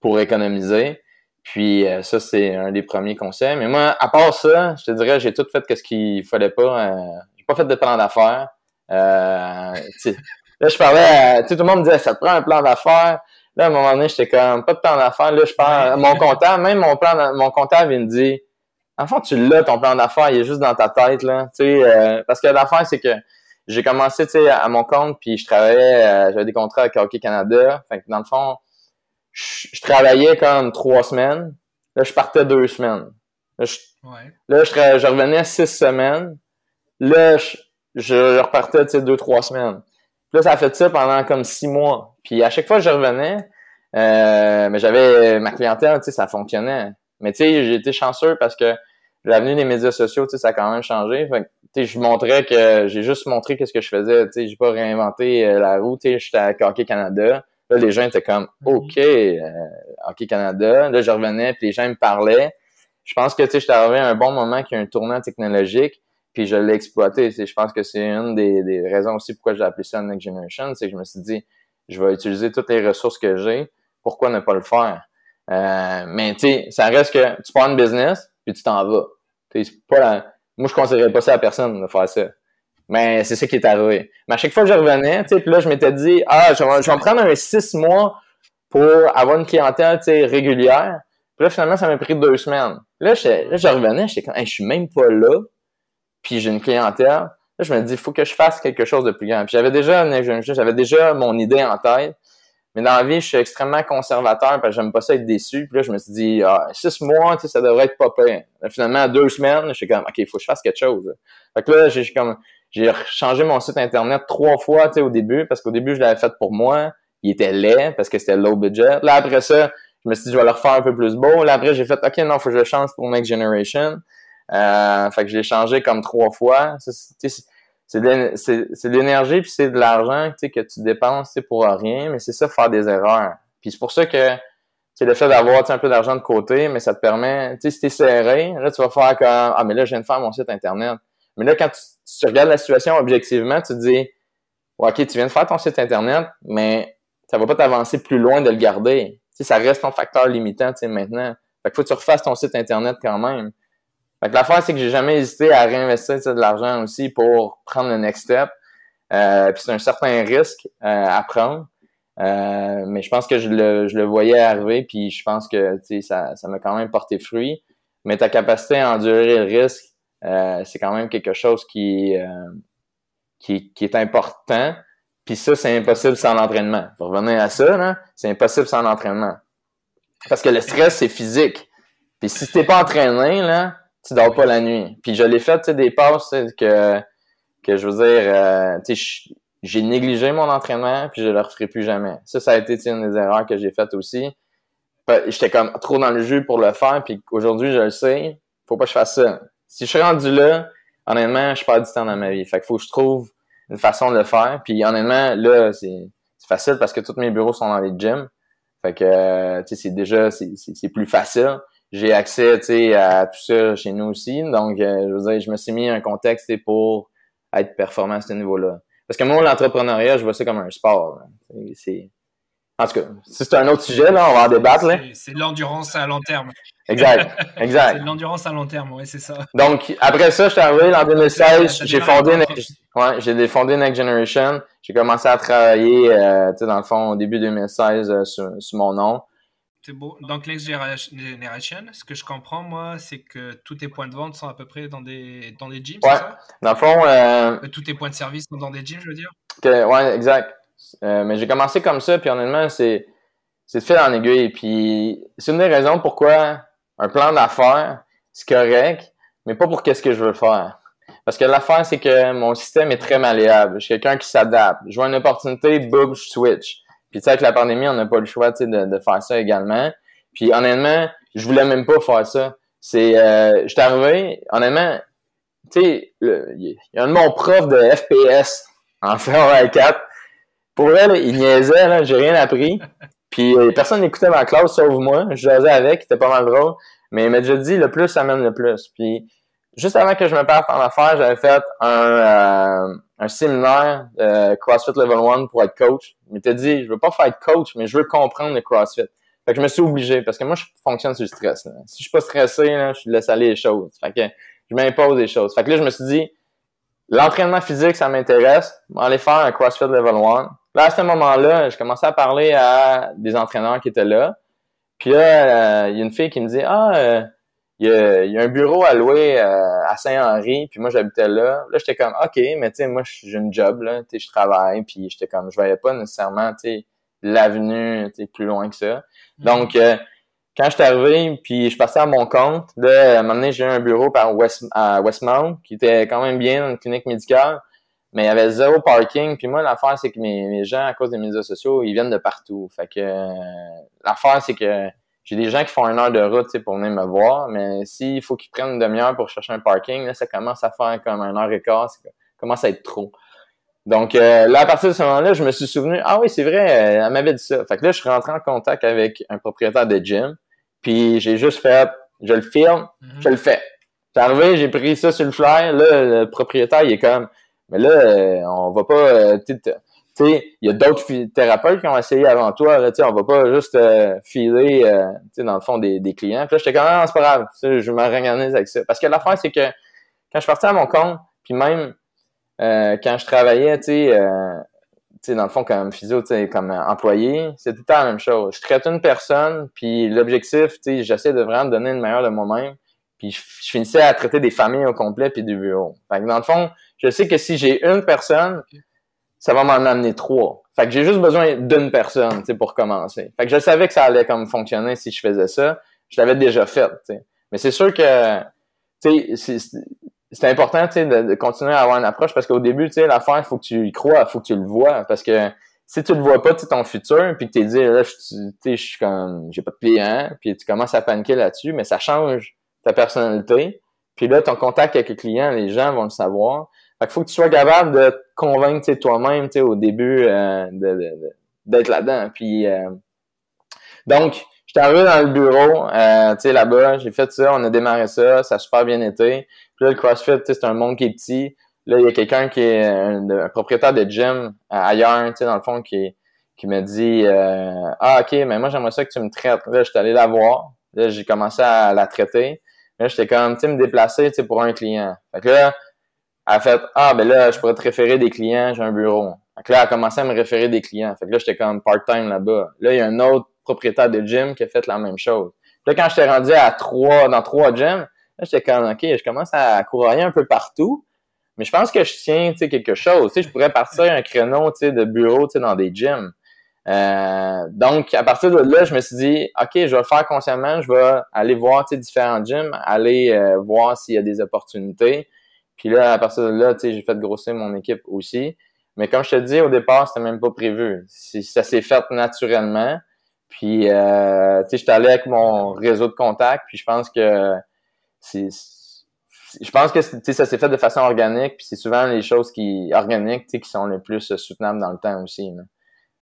pour économiser puis euh, ça, c'est un des premiers conseils. Mais moi, à part ça, je te dirais, j'ai tout fait ce qu'il fallait pas. Euh, j'ai pas fait de plan d'affaires. Euh, là, je parlais, tout le monde me disait, ça te prend un plan d'affaires. Là, à un moment donné, j'étais comme, pas de plan d'affaires. Là, je parle, mon comptable, même mon plan, mon comptable, il me dit, en fait, tu l'as, ton plan d'affaires, il est juste dans ta tête, là. Tu sais, euh, parce que l'affaire, c'est que j'ai commencé, tu sais, à mon compte, puis je travaillais, j'avais des contrats avec Hockey Canada. Fait que dans le fond, je, travaillais comme trois semaines. Là, je partais deux semaines. Là, je, là, je, revenais six semaines. Là, je, repartais, deux, trois semaines. Puis là, ça a fait ça pendant comme six mois. Puis à chaque fois que je revenais, euh, mais j'avais ma clientèle, tu sais, ça fonctionnait. Mais tu sais, j'ai été chanceux parce que l'avenue des médias sociaux, tu sais, ça a quand même changé. Fait tu sais, je montrais que j'ai juste montré qu'est-ce que je faisais. Tu sais, j'ai pas réinventé euh, la roue. Tu sais, j'étais à Hockey Canada. Là, les gens étaient comme mhm. OK, euh, Hockey Canada. Là, je revenais, puis les gens me parlaient. Je pense que tu sais, j'étais arrivé à un bon moment qui a un tournant technologique, puis je l'ai exploité. Je pense que c'est une des, des, raisons aussi pourquoi j'ai appelé ça Next Generation, c'est que je me suis dit, je vais utiliser toutes les ressources que j'ai. Pourquoi ne pas le faire? Euh, mais tu sais, ça reste que tu prends une business, puis tu t'en vas. Pas la... Moi, je conseillerais pas ça à personne de faire ça. Mais c'est ça qui est arrivé. Mais à chaque fois que je revenais, tu sais, puis là, je m'étais dit, ah, je vais, je vais prendre un six mois pour avoir une clientèle, tu sais, régulière. Puis là, finalement, ça m'a pris deux semaines. Là, là je revenais, j'étais comme, hey, je suis même pas là, puis j'ai une clientèle. Là, je me dis, il faut que je fasse quelque chose de plus grand. Puis j'avais déjà, j'avais déjà mon idée en tête. Mais dans la vie, je suis extrêmement conservateur parce que j'aime pas ça être déçu. Puis là, je me suis dit, ah, six mois, tu sais, ça devrait être pas pire. finalement, deux semaines, je suis comme, OK, il faut que je fasse quelque chose. Fait que là, j'ai comme, j'ai changé mon site internet trois fois, tu sais, au début, parce qu'au début, je l'avais fait pour moi. Il était laid parce que c'était low budget. Là, après ça, je me suis dit, je vais le refaire un peu plus beau. Là, après, j'ai fait, OK, non, faut que je change pour Next Generation. Euh, fait que je l'ai changé comme trois fois. C'est de l'énergie puis c'est de l'argent que tu dépenses pour rien, mais c'est ça, faire des erreurs. Puis c'est pour ça que c'est le fait d'avoir un peu d'argent de côté, mais ça te permet, tu sais, si t'es serré, là, tu vas faire comme, ah, mais là, je viens de faire mon site Internet. Mais là, quand tu, regardes la situation objectivement, tu te dis, OK, tu viens de faire ton site Internet, mais ça va pas t'avancer plus loin de le garder. Tu ça reste ton facteur limitant, tu maintenant. Fait faut que tu refasses ton site Internet quand même. Fait que l'affaire, c'est que j'ai jamais hésité à réinvestir de l'argent aussi pour prendre le next step. Euh, puis c'est un certain risque euh, à prendre. Euh, mais je pense que je le, voyais arriver, puis je pense que ça m'a quand même porté fruit. Mais ta capacité à endurer le risque, euh, c'est quand même quelque chose qui, euh, qui, qui, est important. Puis ça, c'est impossible sans l'entraînement. Pour revenir à ça, c'est impossible sans l'entraînement. Parce que le stress, c'est physique. Puis si t'es pas entraîné, là, tu dors pas la nuit. Puis je l'ai fait, des passes que, que je veux dire, euh, tu sais, j'ai négligé mon entraînement, puis je le referai plus jamais. Ça, ça a été une des erreurs que j'ai faites aussi. J'étais comme trop dans le jus pour le faire, puis aujourd'hui, je le sais, faut pas que je fasse ça. Si je suis rendu là, honnêtement, je perds du temps dans ma vie. Fait qu'il faut que je trouve une façon de le faire. Puis honnêtement, là, c'est facile parce que tous mes bureaux sont dans les gyms. Fait que, tu sais, c'est déjà, c'est plus facile. J'ai accès, tu sais, à tout ça chez nous aussi. Donc, euh, je veux dire, je me suis mis un contexte pour être performant à ce niveau-là. Parce que moi, l'entrepreneuriat, je vois ça comme un sport. C'est... En tout cas, si c'est un autre sujet, là, on va en débattre. C'est, l'endurance à long terme. Exact, exact. c'est l'endurance à long terme, oui, c'est ça. Donc, après ça, je suis arrivé en 2016, j'ai fondé, ouais, j'ai fondé Next Generation. J'ai commencé à travailler, euh, tu sais, dans le fond, au début 2016, euh, sur, mon nom. C'est beau. Donc, Next Generation, ce que je comprends, moi, c'est que tous tes points de vente sont à peu près dans des, dans des gyms, ouais. c'est ça? Dans le fond... Euh, euh... Tous tes points de service sont dans des gyms, je veux dire? Que, ouais, exact. Mais j'ai commencé comme ça, puis honnêtement, c'est, c'est de fil en aiguille. Puis c'est une des raisons pourquoi un plan d'affaires, c'est correct, mais pas pour qu'est-ce que je veux faire. Parce que l'affaire, c'est que mon système est très malléable. Je suis quelqu'un qui s'adapte. Je vois une opportunité, boum, je switch. Puis tu sais, avec la pandémie, on n'a pas le choix de, de faire ça également. Puis honnêtement, je voulais même pas faire ça. C'est, euh, je suis arrivé, honnêtement, tu sais, il y a un de mon prof de FPS en CR4. Pour elle, il niaisait, là, j'ai rien appris. Puis euh, personne n'écoutait ma classe sauf moi. Je jasais avec, c'était pas mal drôle. Mais il m'a déjà dit le plus amène le plus. Puis juste avant que je me parte en affaires, j'avais fait un, euh, un séminaire euh, CrossFit Level 1 pour être coach. Il m'était dit, je veux pas faire être coach, mais je veux comprendre le CrossFit. Fait que je me suis obligé, parce que moi, je fonctionne sur le stress. Si je suis pas stressé, là, je laisse aller les choses. Fait que je m'impose des choses. Fait que là, je me suis dit, l'entraînement physique, ça m'intéresse. Aller faire un CrossFit Level 1. Là, à ce moment-là, je commençais à parler à des entraîneurs qui étaient là. Puis là, euh, il y a une fille qui me dit, ah, euh, il y, a, un bureau à louer euh, à Saint-Henri, puis moi j'habitais là. Là, j'étais comme OK, mais tu sais, moi j'ai une job, là, tu sais, je travaille, puis j'étais comme je voyais pas nécessairement tu sais, l'avenue plus loin que ça. Mm-hmm. Donc quand je suis arrivé, puis je passais à mon compte, là, à un moment donné, j'ai eu un bureau par West, à Westmount, qui était quand même bien, une clinique médicale, mais il y avait zéro parking. Puis moi, l'affaire, c'est que mes, mes gens, à cause des médias sociaux, ils viennent de partout. Fait que euh, l'affaire, c'est que j'ai des gens qui font une heure de route pour venir me voir, mais s'il faut qu'ils prennent une demi-heure pour chercher un parking, là, ça commence à faire comme un heure et quart, ça commence à être trop. Donc euh, là, à partir de ce moment-là, je me suis souvenu, ah oui, c'est vrai, euh, elle m'avait dit ça. Fait que là, je suis rentré en contact avec un propriétaire de gym, puis j'ai juste fait, je le filme, mhm. je le fais. C'est arrivé, j'ai pris ça sur le flyer, là, le propriétaire, il est comme, mais là, euh, on va pas, il y a d'autres thérapeutes qui ont essayé avant toi. Là, on va pas juste euh, filer, euh, dans le fond, des, des clients. Puis là, j'étais comme, ah, c'est pas grave, je m'organise avec ça. Parce que l'affaire, c'est que quand je parti à mon compte, puis même euh, quand je travaillais, tu sais, euh, dans le fond, comme physio, comme employé, c'est tout la même chose. Je traite une personne, puis l'objectif, tu sais, j'essaie de vraiment donner le meilleur de moi-même. Puis je, finissais à traiter des familles au complet puis du bureau. Fait dans le fond, je sais que si j'ai une personne, ça va m'en amener trois. Fait que j'ai juste besoin d'une personne, tu sais, pour commencer. Fait que je savais que ça allait comme fonctionner si je faisais ça. Je l'avais déjà fait. Mais c'est sûr que, tu sais, c'est important, tu sais, de, continuer à avoir une approche parce qu'au début, tu sais, l'affaire, il faut que tu y crois, il faut que tu le vois parce que si tu le vois pas, tu ton futur, puis que tu dit, là, je, je suis comme, j'ai pas de client, puis tu commences à paniquer là-dessus, mais ça change ta personnalité. Puis là, ton contact avec le client, les gens vont le savoir. Fait faut que tu sois capable de te convaincre toi-même au début euh, d'être là-dedans. Puis euh, donc, j'étais arrivé dans le bureau, euh, tu sais, là-bas, j'ai fait ça, on a démarré ça, ça a super bien été. Puis là, le CrossFit, c'est un monde qui est petit. Là, il y a quelqu'un qui est un, propriétaire de gym ailleurs, tu sais, dans le fond, qui, qui me dit Ah, ok, mais moi j'aimerais ça que tu me traites. Là, je suis allé la voir. Là, j'ai commencé à la traiter. Là, j'étais comme, tu sais, me déplacer, tu sais, pour un client. Fait que là, elle a fait, ah, ben là, je pourrais te référer des clients, j'ai un bureau. Là, elle a commencé à me référer des clients. Fait que là, j'étais comme part-time là-bas. Là, il y a un autre propriétaire de gym qui a fait la même chose. Là, quand j'étais rendu à trois, dans trois gyms, là, j'étais comme, OK, je commence à courir un peu partout. Mais je pense que je tiens, tu sais, quelque chose. Tu sais, je pourrais partir un créneau, tu sais, de bureau, tu sais, dans des gyms. Euh, donc, à partir de là, je me suis dit, OK, je vais le faire consciemment, je vais aller voir différents gyms, aller euh, voir s'il y a des opportunités. Puis là, à partir de là, j'ai fait grossir mon équipe aussi. Mais comme je te dis, au départ, c'était même pas prévu. Ça s'est fait naturellement. Puis, euh, tu sais, j'étais allé avec mon réseau de contacts, puis je pense que c'est je pense que ça s'est fait de façon organique, puis c'est souvent les choses qui organiques qui sont les plus soutenables dans le temps aussi. Là.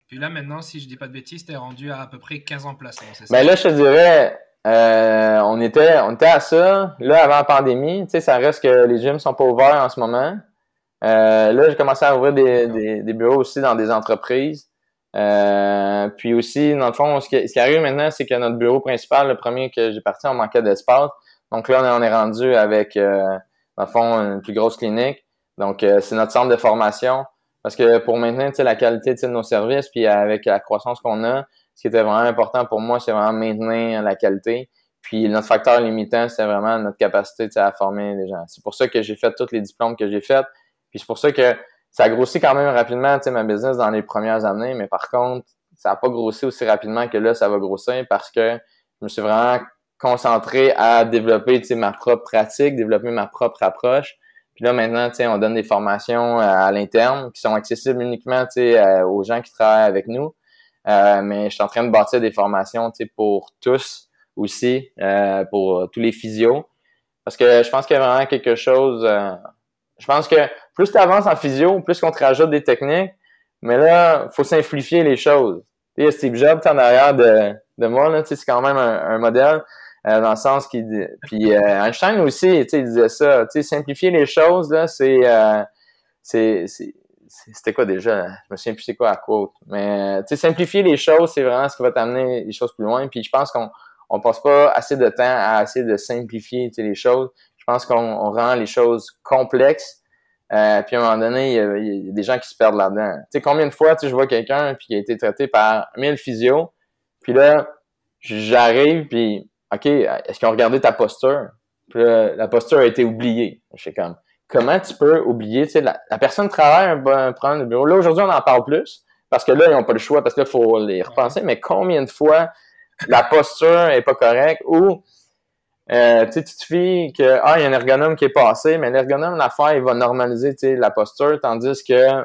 Puis là, maintenant, si je dis pas de bêtises, t'es rendu à à peu près 15 emplacements, c'est ça? Ben là, je te dirais, euh, on, était, on était à ça. Là, avant la pandémie, tu sais, ça reste que les gyms sont pas ouverts en ce moment. Euh, là, j'ai commencé à ouvrir des, des, bureaux aussi dans des entreprises. Euh, puis aussi, dans le fond, ce qui, ce qui arrive maintenant, c'est que notre bureau principal, le premier que j'ai parti, on manquait d'espace. Donc là, on est rendu avec, dans le fond, une plus grosse clinique. Donc, c'est notre centre de formation. Parce que pour maintenir la qualité de nos services, puis avec la croissance qu'on a, qui était vraiment important pour moi, c'est vraiment maintenir la qualité. Puis notre facteur limitant, c'est vraiment notre capacité à former les gens. C'est pour ça que j'ai fait tous les diplômes que j'ai faits. Puis c'est pour ça que ça a grossi quand même rapidement, ma business dans les premières années. Mais par contre, ça n'a pas grossi aussi rapidement que là, ça va grossir parce que je me suis vraiment concentré à développer ma propre pratique, développer ma propre approche. Puis là, maintenant, on donne des formations à l'interne qui sont accessibles uniquement euh, aux gens qui travaillent avec nous. Euh, mais je suis en train de bâtir des formations pour tous aussi, pour tous les physios. Parce que je pense qu'il y a vraiment quelque chose. je pense que plus tu avances en physio, plus qu'on te rajoute des techniques, mais là, faut simplifier les choses. Tu sais, Steve Jobs en arrière de, de moi, là, c'est quand même un modèle. Euh, dans le sens qu'il puis euh, Einstein aussi tu sais il disait ça tu sais simplifier les choses là c'est euh, c'est c'était quoi déjà? Je me souviens plus c'est quoi la quote mais tu sais simplifier les choses c'est vraiment ce qui va t'amener les choses plus loin puis je pense qu'on on passe pas assez de temps à essayer de simplifier sais, les choses je pense qu'on rend les choses complexes euh, puis à un moment donné, il y, a, des gens qui se perdent là-dedans. Tu sais, combien de fois, tu je vois quelqu'un puis qui a été traité par 1000 physio, puis là, j'arrive puis OK, est-ce qu'ils ont regardé ta posture? Puis la posture a été oubliée. Je fais comme, comment tu peux oublier, tu sais, la, personne travaille un bon problème de bureau. Là, aujourd'hui, on en parle plus, parce que là, ils n'ont pas le choix, parce que là, il faut les repenser, mais combien de fois la posture est pas correcte ou euh, tu te fies que ah, il y a un ergonome qui est passé, mais l'ergonome, l'affaire, il va normaliser la posture, tandis que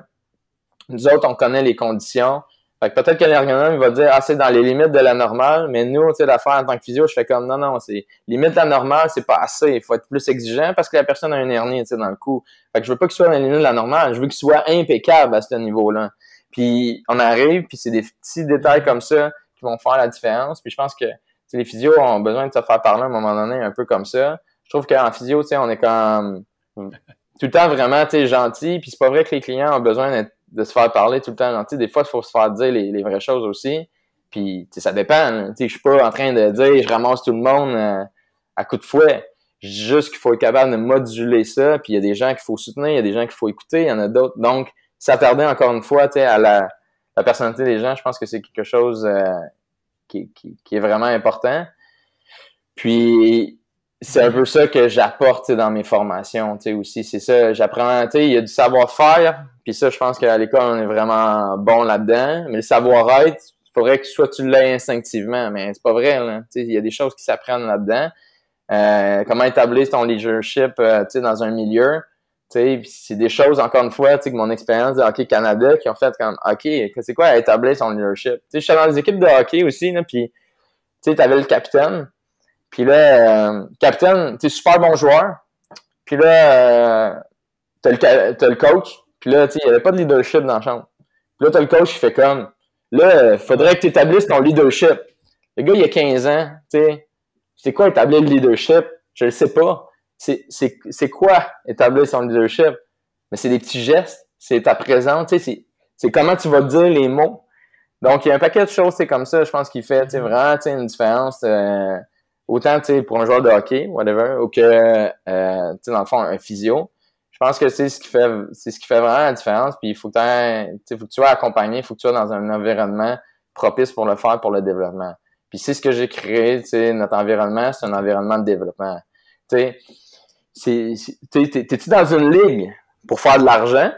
nous autres, on connaît les conditions, fait que peut-être que l'ergonome va dire, ah, c'est dans les limites de la normale, mais nous, tu sais, l'affaire en tant que physio, je fais comme, non, non, c'est, limite de la normale, c'est pas assez. Il faut être plus exigeant parce que la personne a une hernie, tu sais, dans le cou. Fait que je veux pas qu'il soit dans les limites de la normale. Je veux qu'il soit impeccable à ce niveau-là. Puis, on arrive, puis c'est des petits détails comme ça qui vont faire la différence. Puis, je pense que, les physios ont besoin de se faire parler à un moment donné un peu comme ça. Je trouve qu'en physio, tu sais, on est comme, tout le temps vraiment, gentil. Puis, c'est pas vrai que les clients ont besoin d'être de se faire parler tout le temps. Des fois, il faut se faire dire les, vraies choses aussi. Puis, ça dépend. Je suis pas en train de dire je ramasse tout le monde euh, à coup de fouet. Juste qu'il faut être capable de moduler ça. Puis, il y a des gens qu'il faut soutenir, il y a des gens qu'il faut écouter, il y en a d'autres. Donc, s'attarder encore une fois à la, personnalité des gens, je pense que c'est quelque chose euh, qui, est vraiment important. Puis, c'est un peu ça que j'apporte dans mes formations aussi. C'est ça, j'apprends, il y a du savoir-faire, puis ça, je pense qu'à l'école, on est vraiment bon là-dedans. Mais le savoir-être, il faudrait que soit tu l'aies instinctivement, mais c'est pas vrai. Il y a des choses qui s'apprennent là-dedans. euh, comment établir ton leadership euh, dans un milieu. C'est des choses, encore une fois, que mon expérience de Hockey Canada qui ont fait comme OK, c'est quoi établir son leadership? Je suis dans les équipes de hockey aussi, puis tu avais le capitaine. Puis là, euh, capitaine, tu super bon joueur. Puis là, euh, t'as le, le coach. Puis là, il n'y avait pas de leadership dans la chambre. Puis là, t'as le coach qui fait comme Là, faudrait que tu établisses ton leadership. Le gars, il a 15 ans, tu sais. C'est quoi établir le leadership? Je ne sais pas. C'est quoi établir son leadership? Mais c'est des petits gestes. C'est ta présence, tu sais. C'est comment tu vas dire les mots. Donc, il y a un paquet de choses, c'est comme ça, je pense qu'il fait tu sais, vraiment tu sais, une différence. Euh, autant tu pour un joueur de hockey, whatever, ou que euh, tu dans le fond, un physio je pense que c'est ce qui fait c'est ce qui fait vraiment la différence. Puis il faut que, tu sois accompagné, il faut que tu sois dans un environnement propice pour le faire pour le développement. Puis c'est ce que j'ai créé, tu sais, notre environnement, c'est un environnement de développement. Tu sais, t'es-tu dans une ligue pour faire de l'argent?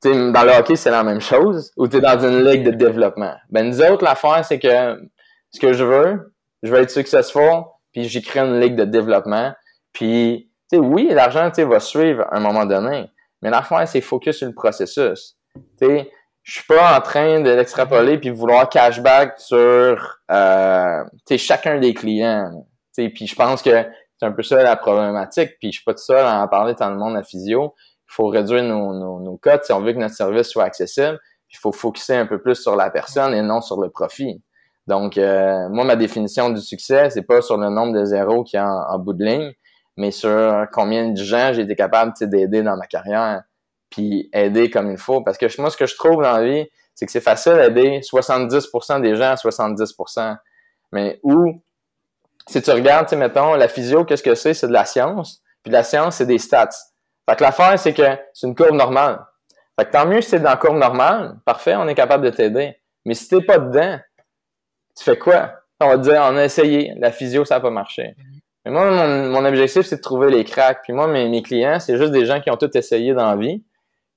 Tu sais, dans le hockey, c'est la même chose. Ou t'es dans une ligue de développement? Ben, nous autres, l'affaire, c'est que ce que je veux, je veux être successful, puis j'ai créé une ligue de développement. Puis oui, l'argent va suivre à un moment donné, mais l'affaire, c'est focus sur le processus. Je suis pas en train de l'extrapoler puis vouloir cashback sur euh, chacun des clients. Puis je pense que c'est un peu ça la problématique. Puis je suis pas tout seul à en parler dans le monde à physio. Il faut réduire nos, nos, nos cotes si on veut que notre service soit accessible. Il faut focuser un peu plus sur la personne et non sur le profit. Donc, euh, moi, ma définition du succès, c'est pas sur le nombre de zéros qui est en bout de ligne, mais sur combien de gens j'ai été capable d'aider dans ma carrière, puis aider comme il faut. Parce que moi, ce que je trouve dans la vie, c'est que c'est facile d'aider 70% des gens à 70%. Mais où, si tu regardes, mettons, la physio, qu'est-ce que c'est? C'est de la science. Puis la science, c'est des stats. Fait que l'affaire, c'est que c'est une courbe normale. Fait que tant mieux si c'est dans la courbe normale, parfait, on est capable de t'aider. Mais si t'es pas dedans, tu fais quoi? On va te dire, on a essayé, la physio, ça n'a pas marché. Mais moi, mon, objectif, c'est de trouver les cracks. Puis moi, mes, clients, c'est juste des gens qui ont tout essayé dans la vie,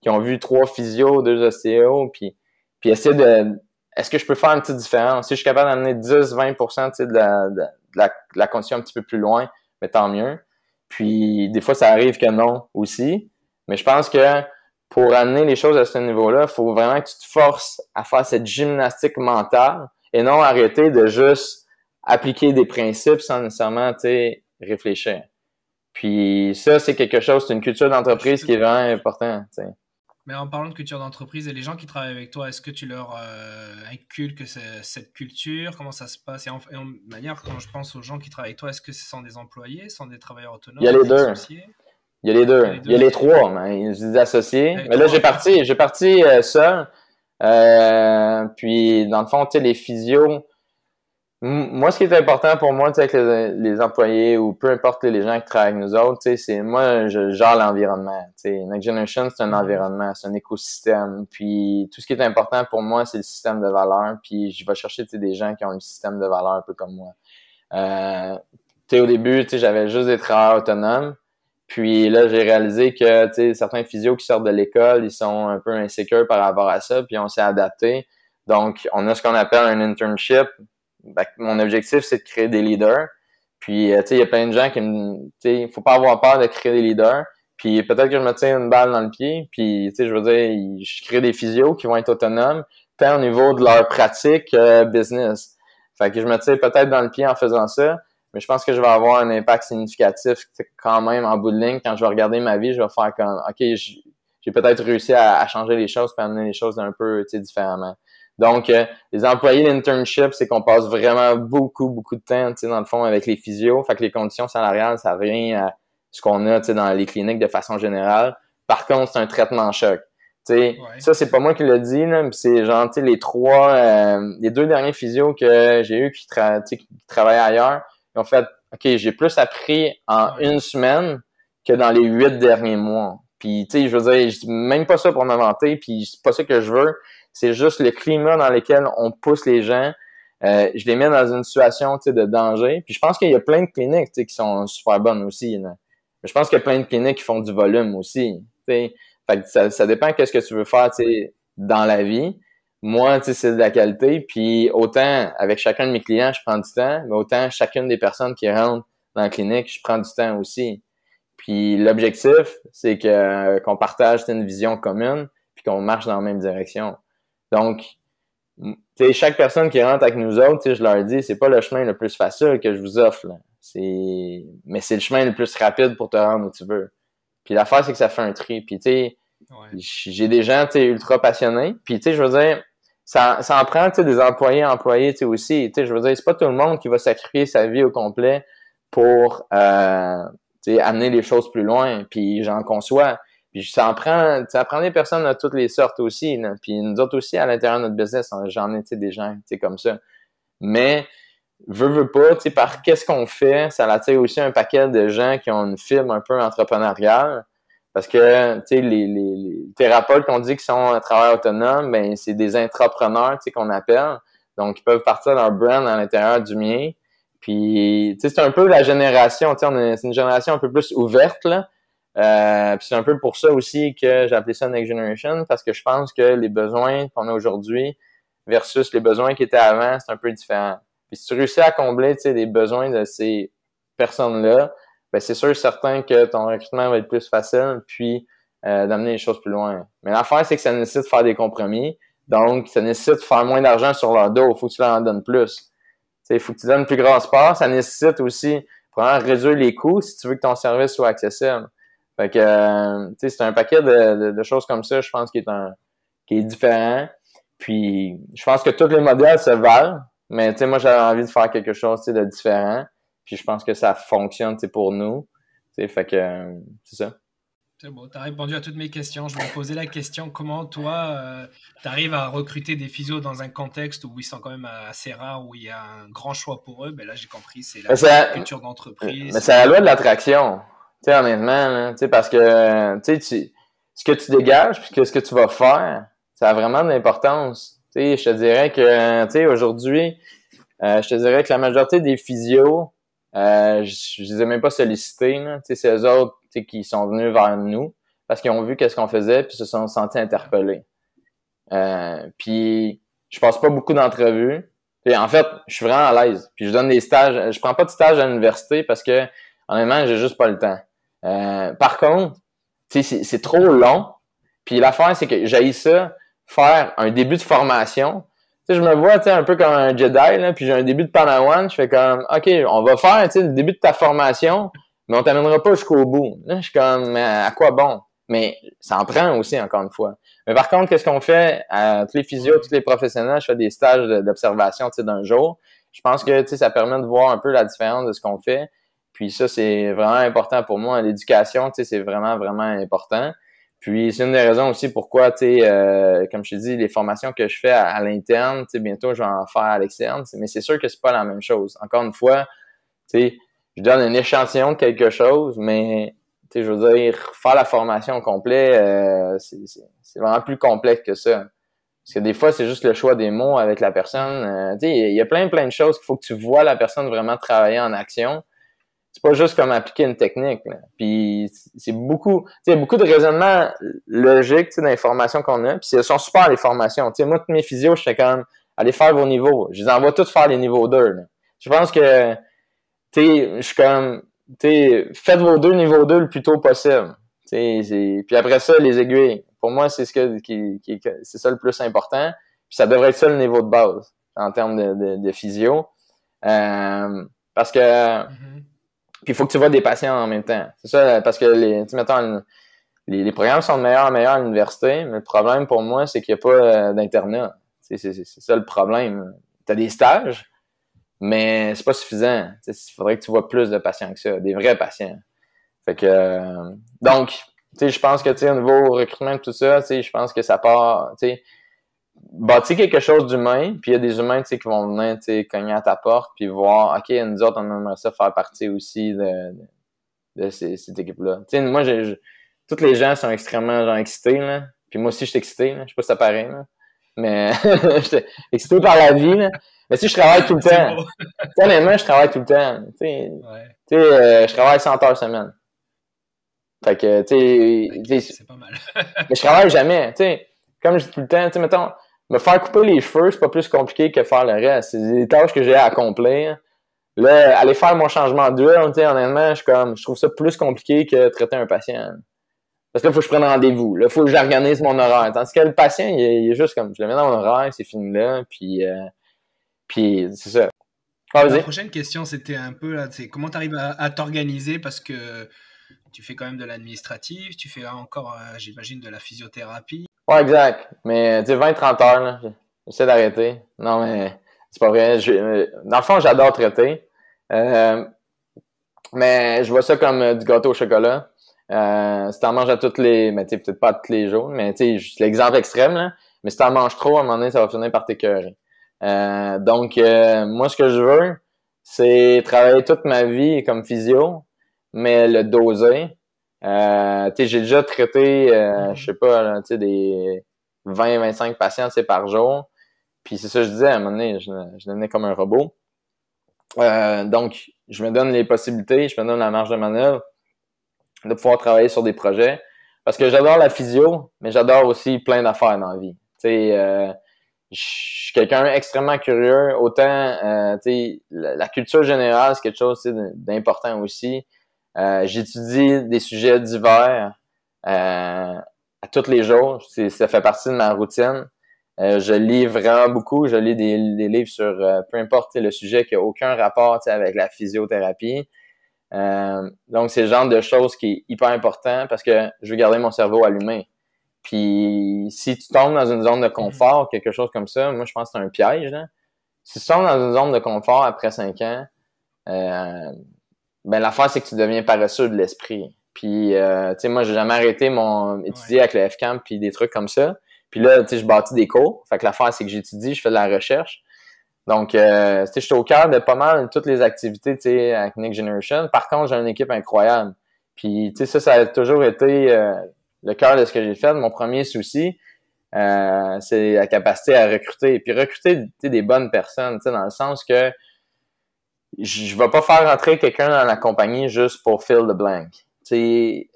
qui ont vu trois physios, deux ostéos, puis, puis essayer de... Est-ce que je peux faire une petite différence? Si je suis capable d'amener 10-20% de la, de, la, de la condition un petit peu plus loin, mais tant mieux. Puis des fois, ça arrive que non aussi. Mais je pense que pour amener les choses à ce niveau-là, il faut vraiment que tu te forces à faire cette gymnastique mentale et non arrêter de juste appliquer des principes sans nécessairement réfléchir. Puis ça, c'est quelque chose, c'est une culture d'entreprise qui est vraiment importante. Mais en parlant de culture d'entreprise et les gens qui travaillent avec toi, est-ce que tu leur euh, inculques cette culture? Comment ça se passe? Et en, manière, quand je pense aux gens qui travaillent avec toi, est-ce que ce sont des employés, ce sont des travailleurs autonomes Il y a les deux. Il y a les deux. Il y a les, trois, mais des associés. mais là, j'ai parti, j'ai parti euh, seul. Euh, puis, dans le fond, tu sais, les physios, moi, ce qui est important pour moi, avec les, les, employés ou peu importe les gens qui travaillent avec nous autres, c'est moi, je gère l'environnement. Next Generation, c'est un mm-hmm. environnement, c'est un écosystème. Puis tout ce qui est important pour moi, c'est le système de valeur. Puis je vais chercher des gens qui ont un système de valeur un peu comme moi. Euh, au début, j'avais juste des travailleurs autonomes. Puis là, j'ai réalisé que certains physios qui sortent de l'école, ils sont un peu insécures par rapport à ça, puis on s'est adapté. Donc, on a ce qu'on appelle un internship ben, mon objectif, c'est de créer des leaders. Puis, euh, tu sais, il y a plein de gens qui me... Tu faut pas avoir peur de créer des leaders. Puis, peut-être que je me tiens une balle dans le pied. Puis, tu sais, je veux dire, je crée des physios qui vont être autonomes, tant au niveau de leur pratique business. Fait que je me tire peut-être dans le pied en faisant ça. Mais je pense que je vais avoir un impact significatif quand même en bout de ligne. Quand je vais regarder ma vie, je vais faire comme, OK, j'ai peut-être réussi à, à, changer les choses, puis amener les choses un peu différemment. Donc, euh, les employés d'internship, c'est qu'on passe vraiment beaucoup, beaucoup de temps, tu sais, dans le fond, avec les physios. Fait que les conditions salariales, ça revient à ce qu'on a, tu sais, dans les cliniques de façon générale. Par contre, c'est un traitement choc. Tu sais, ça, c'est pas moi qui l'ai dit, là, c'est genre, tu sais, les trois, euh, les deux derniers physios que j'ai eu qui, qui travaillaient ailleurs, ils ont fait, OK, j'ai plus appris en une semaine que dans les huit derniers mois. Puis, tu sais, je veux dire, je dis même pas ça pour m'inventer, puis c'est pas ça que je veux c'est juste le climat dans lequel on pousse les gens. Euh, je les mets dans une situation de danger. Puis je pense qu'il y a plein de cliniques qui sont super bonnes aussi. Je pense qu'il y a plein de cliniques qui font du volume aussi. Fait que ça, ça dépend qu'est-ce que tu veux faire dans la vie. Moi, c'est de la qualité. Puis autant avec chacun de mes clients, je prends du temps, mais autant chacune des personnes qui rentrent dans la clinique, je prends du temps aussi. Puis l'objectif, c'est que qu'on partage une vision commune, puis qu'on marche dans la même direction. Donc, chaque personne qui rentre avec nous autres, je leur dis, c'est pas le chemin le plus facile que je vous offre. C'est, mais c'est le chemin le plus rapide pour te rendre où tu veux. Puis l'affaire, c'est que ça fait un tri. Puis tu sais, j'ai des gens, tu ultra passionnés. Puis tu sais, je veux dire, ça, ça en prend, des employés, employés, aussi. Je veux dire, c'est pas tout le monde qui va sacrifier sa vie au complet pour, euh, amener les choses plus loin. Puis j'en conçois. Puis ça en prend, ça prend des personnes de toutes les sortes aussi. Là. Puis nous autres aussi, à l'intérieur de notre business, j'en ai, des gens, comme ça. Mais, veux, veux pas, par qu'est-ce qu'on fait, ça attire aussi un paquet de gens qui ont une fibre un peu entrepreneuriale parce que, tu sais, les, les, les, thérapeutes qu'on dit qui sont à travail autonome, ben, c'est des entrepreneurs, tu sais, qu'on appelle. Donc, ils peuvent partir leur brand à l'intérieur du mien. Puis, tu sais, c'est un peu la génération, tu sais, c'est une génération un peu plus ouverte, là. Euh, puis c'est un peu pour ça aussi que j'ai appelé ça Next Generation, parce que je pense que les besoins qu'on a aujourd'hui versus les besoins qui étaient avant, c'est un peu différent. Puis si tu réussis à combler, tu sais, les besoins de ces personnes-là, c'est sûr certain que ton recrutement va être plus facile, puis euh, d'amener les choses plus loin. Mais l'affaire, c'est que ça nécessite de faire des compromis. Donc, ça nécessite de faire moins d'argent sur leur dos. Il faut que tu leur en donnes plus. Il faut que tu donnes plus grosse part. Ça nécessite aussi, probablement, réduire les coûts si tu veux que ton service soit accessible. Fait que, euh, c'est un paquet de, de, choses comme ça, je pense, qui est un, qui est différent. Puis, je pense que tous les modèles se valent, mais, moi, j'avais envie de faire quelque chose, de différent. Puis je pense que ça fonctionne pour nous. fait que euh, c'est ça. C'est bon, tu as répondu à toutes mes questions. Je me posais la question comment toi, euh, tu arrives à recruter des physios dans un contexte où ils sont quand même assez rares, où il y a un grand choix pour eux? Ben là, j'ai compris, c'est la culture d'entreprise. Mais c'est la loi de l'attraction, honnêtement. parce que tu, ce que tu dégages puis ce que tu vas faire, ça a vraiment de l'importance. Je te dirais que aujourd'hui, euh, je te dirais que la majorité des physios, euh, je, je les ai même pas sollicités. C'est eux autres qui sont venus vers nous parce qu'ils ont vu qu'est-ce qu'on faisait puis se sont sentis interpellés. Euh, puis je passe pas beaucoup d'entrevues. En fait, je suis vraiment à l'aise. Puis je donne des stages. Je prends pas de stage à l'université parce que honnêtement, j'ai juste pas le temps. Euh, par contre, c'est trop long. Puis l'affaire, c'est que j'ai ça, faire un début de formation sais, je me vois, tu sais, un peu comme un Jedi, là, puis j'ai un début de Padawan, je fais comme, OK, on va faire, tu sais, le début de ta formation, mais on t'amènera pas jusqu'au bout. Je suis comme, à quoi bon? Mais ça en prend aussi, encore une fois. Mais par contre, qu'est-ce qu'on fait? À tous les physios, tous les professionnels, je fais des stages d'observation, tu sais, d'un jour. Je pense que, tu sais, ça permet de voir un peu la différence de ce qu'on fait. Puis ça, c'est vraiment important pour moi. L'éducation, tu sais, c'est vraiment, vraiment important. Puis c'est une des raisons aussi pourquoi, tu euh, comme je te dis, les formations que je fais à, l'interne, tu bientôt je vais en faire à l'externe, mais c'est sûr que c'est pas la même chose. Encore une fois, tu je donne un échantillon de quelque chose, mais tu je veux dire, faire la formation au complet, euh, c'est vraiment plus complexe que ça. Parce que des fois, c'est juste le choix des mots avec la personne. Euh, tu sais, il y a plein, plein de choses qu'il faut que tu vois la personne vraiment travailler en action c'est pas juste comme appliquer une technique. Puis c'est beaucoup, tu sais, beaucoup de raisonnements logiques, tu sais, d'informations qu'on a. Puis ce sont super les formations. Tu sais, moi, tous mes physios, je fais quand même aller faire vos niveaux. Je les envoie tous faire les niveaux 2. Je pense que, tu sais, je suis comme, tu sais, faites vos deux niveaux 2 le plus tôt possible. Tu sais, puis après ça, les aiguilles. Pour moi, c'est ce que, qui c'est ça le plus important. Puis ça devrait être ça le niveau de base en termes de, de, physio. Euh, parce que, mm-hmm. Puis il faut que tu vois des patients en même temps. C'est ça, parce que les, les, programmes sont de meilleurs en meilleurs à l'université, mais le problème pour moi, c'est qu'il n'y a pas euh, d'internat. C'est, ça le problème. Tu as des stages, mais c'est pas suffisant. Il faudrait que tu vois plus de patients que ça, des vrais patients. Fait que euh, donc, je pense que au niveau recrutement tout ça, je pense que ça part, bâtir quelque chose d'humain, puis il y a des humains qui vont venir cogner à ta porte, puis voir, OK, nous autres, on aimerait ça faire partie aussi de, de, cette équipe-là. Moi, j'ai, tous les gens sont extrêmement genre, excités, là. puis moi aussi, je suis excité, là. je sais pas si ça paraît, là. mais j'étais excité par la vie. Là. Mais si je travaille tout le temps, honnêtement, je travaille tout le temps. Euh, je travaille 100 heures semaine. Fait que, tu sais, c'est pas mal. mais je travaille jamais, tu sais. Comme je dis tout le temps, tu sais, mettons, me faire couper les cheveux, c'est pas plus compliqué que faire le reste. C'est des tâches que j'ai à accomplir. Là, aller faire mon changement d'huile, honnêtement, je, comme, je trouve ça plus compliqué que traiter un patient. Parce que là, il faut que je prenne rendez-vous. Là, il faut que j'organise mon horaire. Tandis que le patient, il est, juste comme, je le mets dans mon horaire, c'est fini là, puis, euh, puis c'est ça. Ah, la prochaine question, c'était un peu là, comment tu arrives à, t'organiser parce que tu fais quand même de l'administratif, tu fais encore, euh, j'imagine, de la physiothérapie. Exact. Mais tu sais, 20-30 heures, là, j'essaie d'arrêter. Non, mais c'est pas vrai. Je, dans le fond, j'adore traiter. Euh, mais je vois ça comme du gâteau au chocolat. Euh, si t'en manges à toutes les, mais tu peut-être pas tous les jours, mais tu sais, l'exemple extrême, là, mais si t'en manges trop, à un moment donné, ça va finir par t'écœurer. Euh, donc, euh, moi, ce que je veux, c'est travailler toute ma vie comme physio, mais le doser. Euh, j'ai déjà traité, euh, je sais pas, sais, des 20-25 patients, par jour. Puis c'est ça que je disais, à un moment donné, je, je devenais comme un robot. donc, je me donne les possibilités, je me donne la marge de manœuvre de pouvoir travailler sur des projets. Parce que j'adore la physio, mais j'adore aussi plein d'affaires dans la vie. Euh, je suis quelqu'un extrêmement curieux. Autant, euh, la, culture générale, c'est quelque chose d'important aussi. Euh, j'étudie des sujets divers à tous les jours. Ça fait partie de ma routine. je lis vraiment beaucoup. Je lis des, des livres sur peu importe le sujet qui a aucun rapport avec la physiothérapie. Euh, donc, c'est le genre de choses qui est hyper important parce que je veux garder mon cerveau allumé. Puis, si tu tombes dans une zone de confort, quelque chose comme ça, moi, je pense que c'est un piège. Là. Si tu tombes dans une zone de confort après cinq ans, euh, ben l'affaire, c'est que tu deviens paresseux de l'esprit. Puis, euh, tu sais, moi, j'ai jamais arrêté mon étudier avec le FCAM puis des trucs comme ça. Puis là, tu sais, je bâtis des cours. Fait que l'affaire, c'est que j'étudie, je fais de la recherche. Donc, euh, je suis au cœur de pas mal toutes les activités tu sais, avec Nick Generation. Par contre, j'ai une équipe incroyable. Puis, tu sais, ça, ça a toujours été euh, le cœur de ce que j'ai fait. Mon premier souci, euh, c'est la capacité à recruter. Puis recruter des bonnes personnes, tu sais, dans le sens que je ne vais pas faire rentrer quelqu'un dans la compagnie juste pour fill the blank.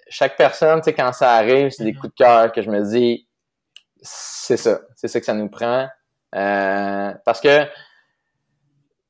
Chaque personne, quand ça arrive, c'est des mm-hmm. coups de cœur que je me dis, c'est ça, c'est ça que ça nous prend. Euh, parce que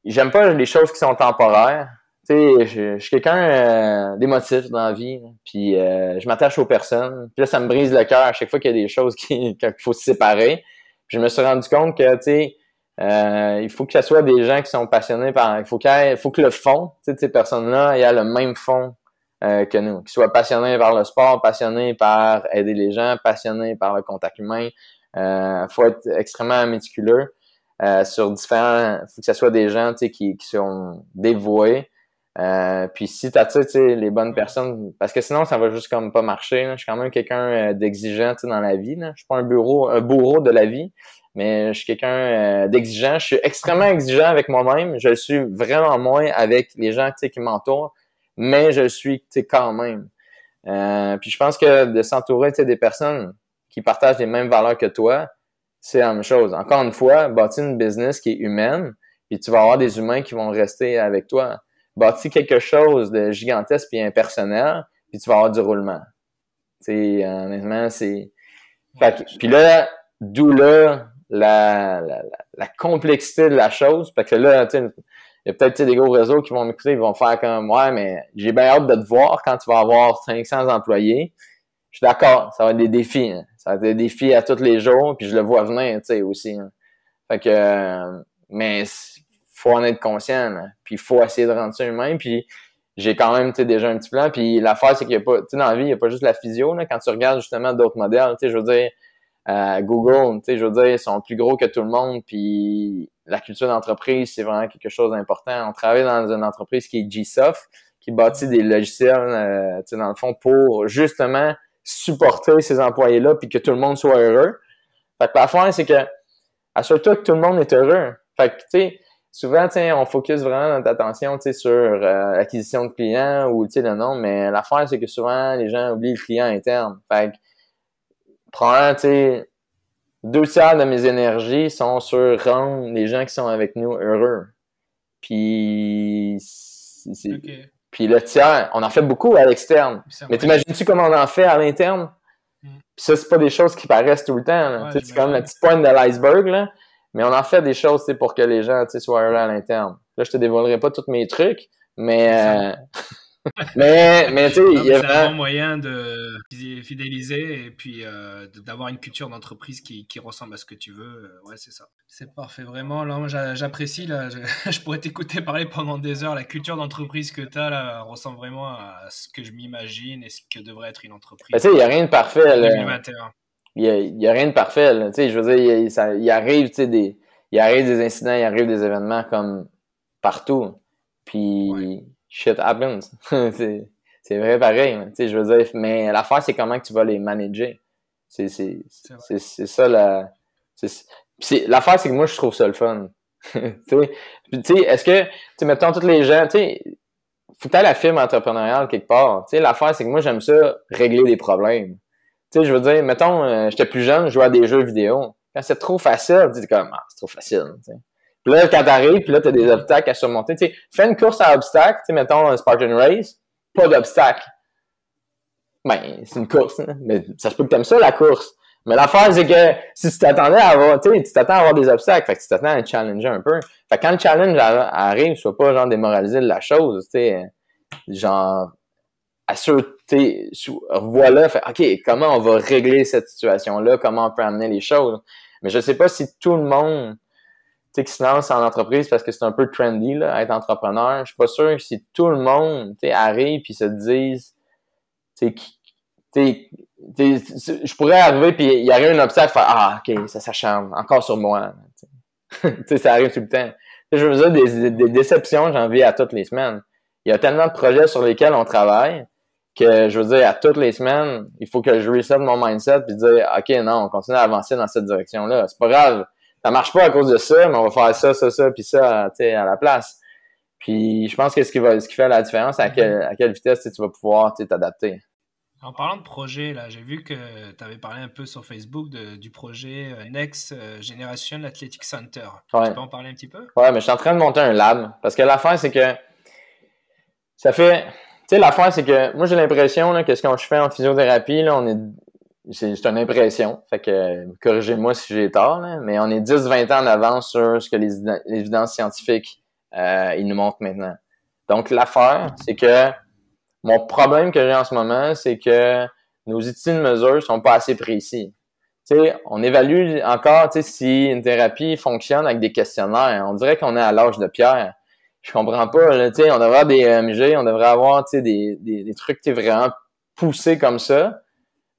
j'aime pas les choses qui sont temporaires. Tu sais, je, suis quelqu'un euh, d'émotif dans la vie, puis euh, je m'attache aux personnes. Puis là, ça me brise le cœur à chaque fois qu'il y a des choses qu'il faut se séparer. Puis je me suis rendu compte que, tu sais, euh, il faut que ce soit des gens qui sont passionnés par... Il faut, faut que le fond, de ces personnes-là, ait le même fond euh, que nous. Qu'ils soient passionnés par le sport, passionnés par aider les gens, passionnés par le contact humain. Il faut être extrêmement méticuleux. Euh, sur différents. faut que ce soit des gens qui, qui sont dévoués. Euh, puis si tu sais les bonnes personnes, parce que sinon ça va juste comme pas marcher. Je suis quand même quelqu'un euh, d'exigeant dans la vie. Je suis pas un bourreau de la vie, mais je suis quelqu'un d'exigeant. Je suis extrêmement exigeant avec moi-même. Je suis vraiment moins avec les gens qui m'entourent, mais je le suis quand même. puis je pense que de s'entourer des personnes qui partagent les mêmes valeurs que toi, c'est la même chose. Encore une fois, bâtir une business qui est humaine, puis tu vas avoir des humains qui vont rester avec toi. Bâtir quelque chose de gigantesque et impersonnel, puis tu vas avoir du roulement. Tu honnêtement, c'est... Puis là, d'où là la, la, complexité de la chose, parce que là, il y a peut-être des gros réseaux qui vont m'écouter, ils vont faire comme Ouais, mais j'ai bien hâte de te voir quand tu vas avoir 500 employés. Je suis d'accord, ça va être des défis. Hein. Ça va être des défis à tous les jours, puis je le vois venir, aussi. Hein. Fait que, euh, mais faut en être conscient, puis il faut essayer de rendre ça humain, puis j'ai quand même, déjà un petit plan, puis l'affaire, c'est qu'il y a pas, tu dans la vie, il n'y a pas juste la physio, là, quand tu regardes justement d'autres modèles, tu je veux dire, euh, Google, tu sais, je veux dire, ils sont plus gros que tout le monde, puis la culture d'entreprise, c'est vraiment quelque chose d'important. On travaille dans une entreprise qui est GSoft, qui bâtit des logiciels, euh, tu sais, dans le fond, pour justement supporter ces employés-là puis que tout le monde soit heureux. Fait que la fin, c'est que assure-toi que tout le monde est heureux. Fait que, tu sais, souvent, tu on focus vraiment notre attention, tu sur euh, l'acquisition de clients ou, tu sais, le nom, mais l'affaire, c'est que souvent, les gens oublient le client interne. Fait que, prends, tu sais, deux tiers de mes énergies sont sur rendre les gens qui sont avec nous heureux. Puis. Puis le tiers, on en fait beaucoup à l'externe. Mais t'imagines-tu comment on en fait à l'interne? Mm. Puis ça, c'est pas des choses qui paraissent tout le temps. c'est comme la petite pointe de l'iceberg, là. mais on en fait des choses pour que les gens soient là à l'interne. Là, je te dévoilerai pas tous mes trucs, mais mais, mais tu sais, il y a C'est un bon moyen de fidéliser et puis euh, d'avoir une culture d'entreprise qui, qui, ressemble à ce que tu veux. Euh, ouais, c'est ça. C'est parfait, vraiment. Là, j'apprécie. Là, je, pourrais t'écouter parler pendant des heures. La culture d'entreprise que tu as là ressemble vraiment à ce que je m'imagine et ce que devrait être une entreprise. Tu sais, il n'y a rien de parfait. Il n'y a, a, rien de parfait. Tu sais, je veux dire, il, ça, il arrive, tu sais, des, il arrive des incidents, il arrive des événements comme partout. Puis shit happens. c'est vrai pareil. sais je veux dire, mais l'affaire, c'est comment que tu vas les manager. C'est ça la. L'affaire, c'est que moi, je trouve ça le fun. tu sais, est-ce que, tu mettons, tous les gens, tu sais, faut que la firme entrepreneuriale quelque part. Tu sais, l'affaire, c'est que moi, j'aime ça, régler des problèmes. Tu sais, je veux dire, mettons, euh, j'étais plus jeune, je jouais à des jeux vidéo. Quand c'est trop facile, tu dis comme, ah, c'est trop facile. Puis là, quand t'arrives, puis là, t'as des obstacles à surmonter. Fais une course à obstacles, tu mettons un Spartan Race, pas d'obstacles. Ben, c'est une course, hein. mais ça se peut que t'aimes ça, la course. Mais l'affaire, c'est que si tu t'attendais à avoir, tu t'attends à avoir des obstacles, tu t'attends à challenger un peu. Fait que quand le challenge arrive, sois pas genre démoralisé de la chose, tu sais, genre, assure, tu voilà, fait, OK, comment on va régler cette situation-là, comment on peut amener les choses? Mais je sais pas si tout le monde qui se lance en entreprise parce que c'est un peu trendy là, être entrepreneur. Je suis pas sûr que si tout le monde arrive et se dise je pourrais arriver puis il y aurait un obstacle faire Ah, ok, ça s'acharne, encore sur moi. ça arrive tout le temps. je veux dire, des, des déceptions, j'en vis à toutes les semaines. Il y a tellement de projets sur lesquels on travaille que je veux dire, à toutes les semaines, il faut que je reset mon mindset puis dire OK, non, on continue à avancer dans cette direction-là. C'est pas grave ça marche pas à cause de ça, mais on va faire ça, ça, ça, puis ça, à la place. Puis je pense que ce qui va, ce qui fait la différence, à quelle, à quelle vitesse tu vas pouvoir t'adapter. En parlant de projet, là, j'ai vu que tu avais parlé un peu sur Facebook du projet euh, Next euh, Generation Athletic Center. Tu peux en parler un petit peu? Ouais, mais je suis en train de monter un lab. Parce que l'affaire, c'est que ça fait. Tu sais, l'affaire, c'est que moi, j'ai l'impression que ce qu'on fais en physiothérapie, là, on est c'est une impression. Fait que corrigez-moi si j'ai tort, mais on est 10-20 ans en avance sur ce que les, évidences scientifiques euh, ils nous montrent maintenant. Donc l'affaire, c'est que mon problème que j'ai en ce moment, c'est que nos outils de mesure sont pas assez précis. on évalue encore si une thérapie fonctionne avec des questionnaires. On dirait qu'on est à l'âge de pierre. Je comprends pas. Là, on devrait avoir des MG, on devrait avoir des, des, des trucs vraiment poussés comme ça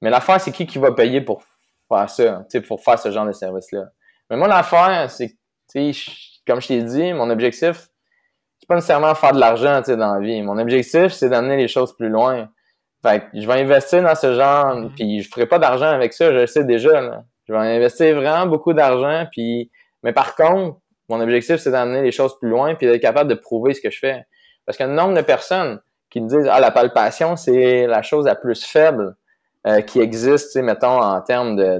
mais l'affaire, c'est qui qui va payer pour faire ça, pour faire ce genre de service-là? Mais moi, l'affaire, c'est comme je t'ai dit, mon objectif, c'est pas nécessairement faire de l'argent dans la vie. Mon objectif, c'est d'amener les choses plus loin. Fait que je vais investir dans ce genre, mm-hmm. puis je ferai pas d'argent avec ça, je le sais déjà. Je vais investir vraiment beaucoup d'argent, puis mais par contre, mon objectif, c'est d'amener les choses plus loin, puis d'être capable de prouver ce que je fais. Parce a un nombre de personnes qui me disent Ah, la palpation, c'est la chose la plus faible. Euh, qui existent, mettons, en termes de,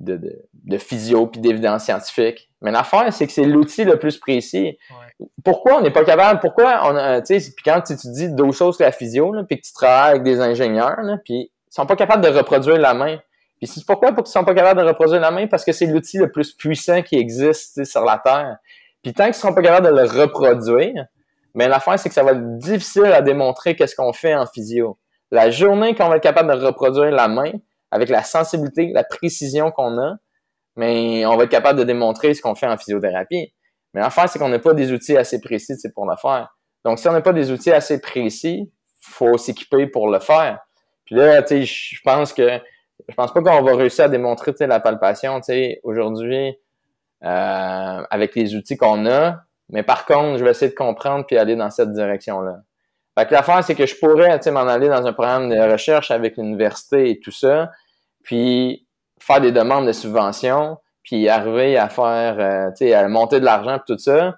de, de, de, physio puis d'évidence scientifique. Mais l'affaire, c'est que c'est l'outil le plus précis. Pourquoi on n'est pas capable, pourquoi on a, tu sais, puis quand tu, dis d'autres choses que la physio, puis que tu travailles avec des ingénieurs, puis ils sont pas capables de reproduire la main. Puis c'est pourquoi pour qu'ils sont pas capables de reproduire la main? Parce que c'est l'outil le plus puissant qui existe sur la Terre. Puis tant qu'ils seront pas capables de le reproduire, mais l'affaire, c'est que ça va être difficile à démontrer qu'est-ce qu'on fait en physio. La journée qu'on va être capable de reproduire la main avec la sensibilité, la précision qu'on a, mais on va être capable de démontrer ce qu'on fait en physiothérapie. Mais l'affaire, c'est qu'on n'a pas des outils assez précis pour le faire. Donc, si on n'a pas des outils assez précis, faut s'équiper pour le faire. Puis là, tu sais, je pense que je pense pas qu'on va réussir à démontrer la palpation, aujourd'hui euh, avec les outils qu'on a. Mais par contre, je vais essayer de comprendre puis aller dans cette direction-là. Fait que l'affaire, c'est que je pourrais m'en aller dans un programme de recherche avec l'université et tout ça, puis faire des demandes de subventions, puis arriver à faire, euh, tu sais, à monter de l'argent et tout ça.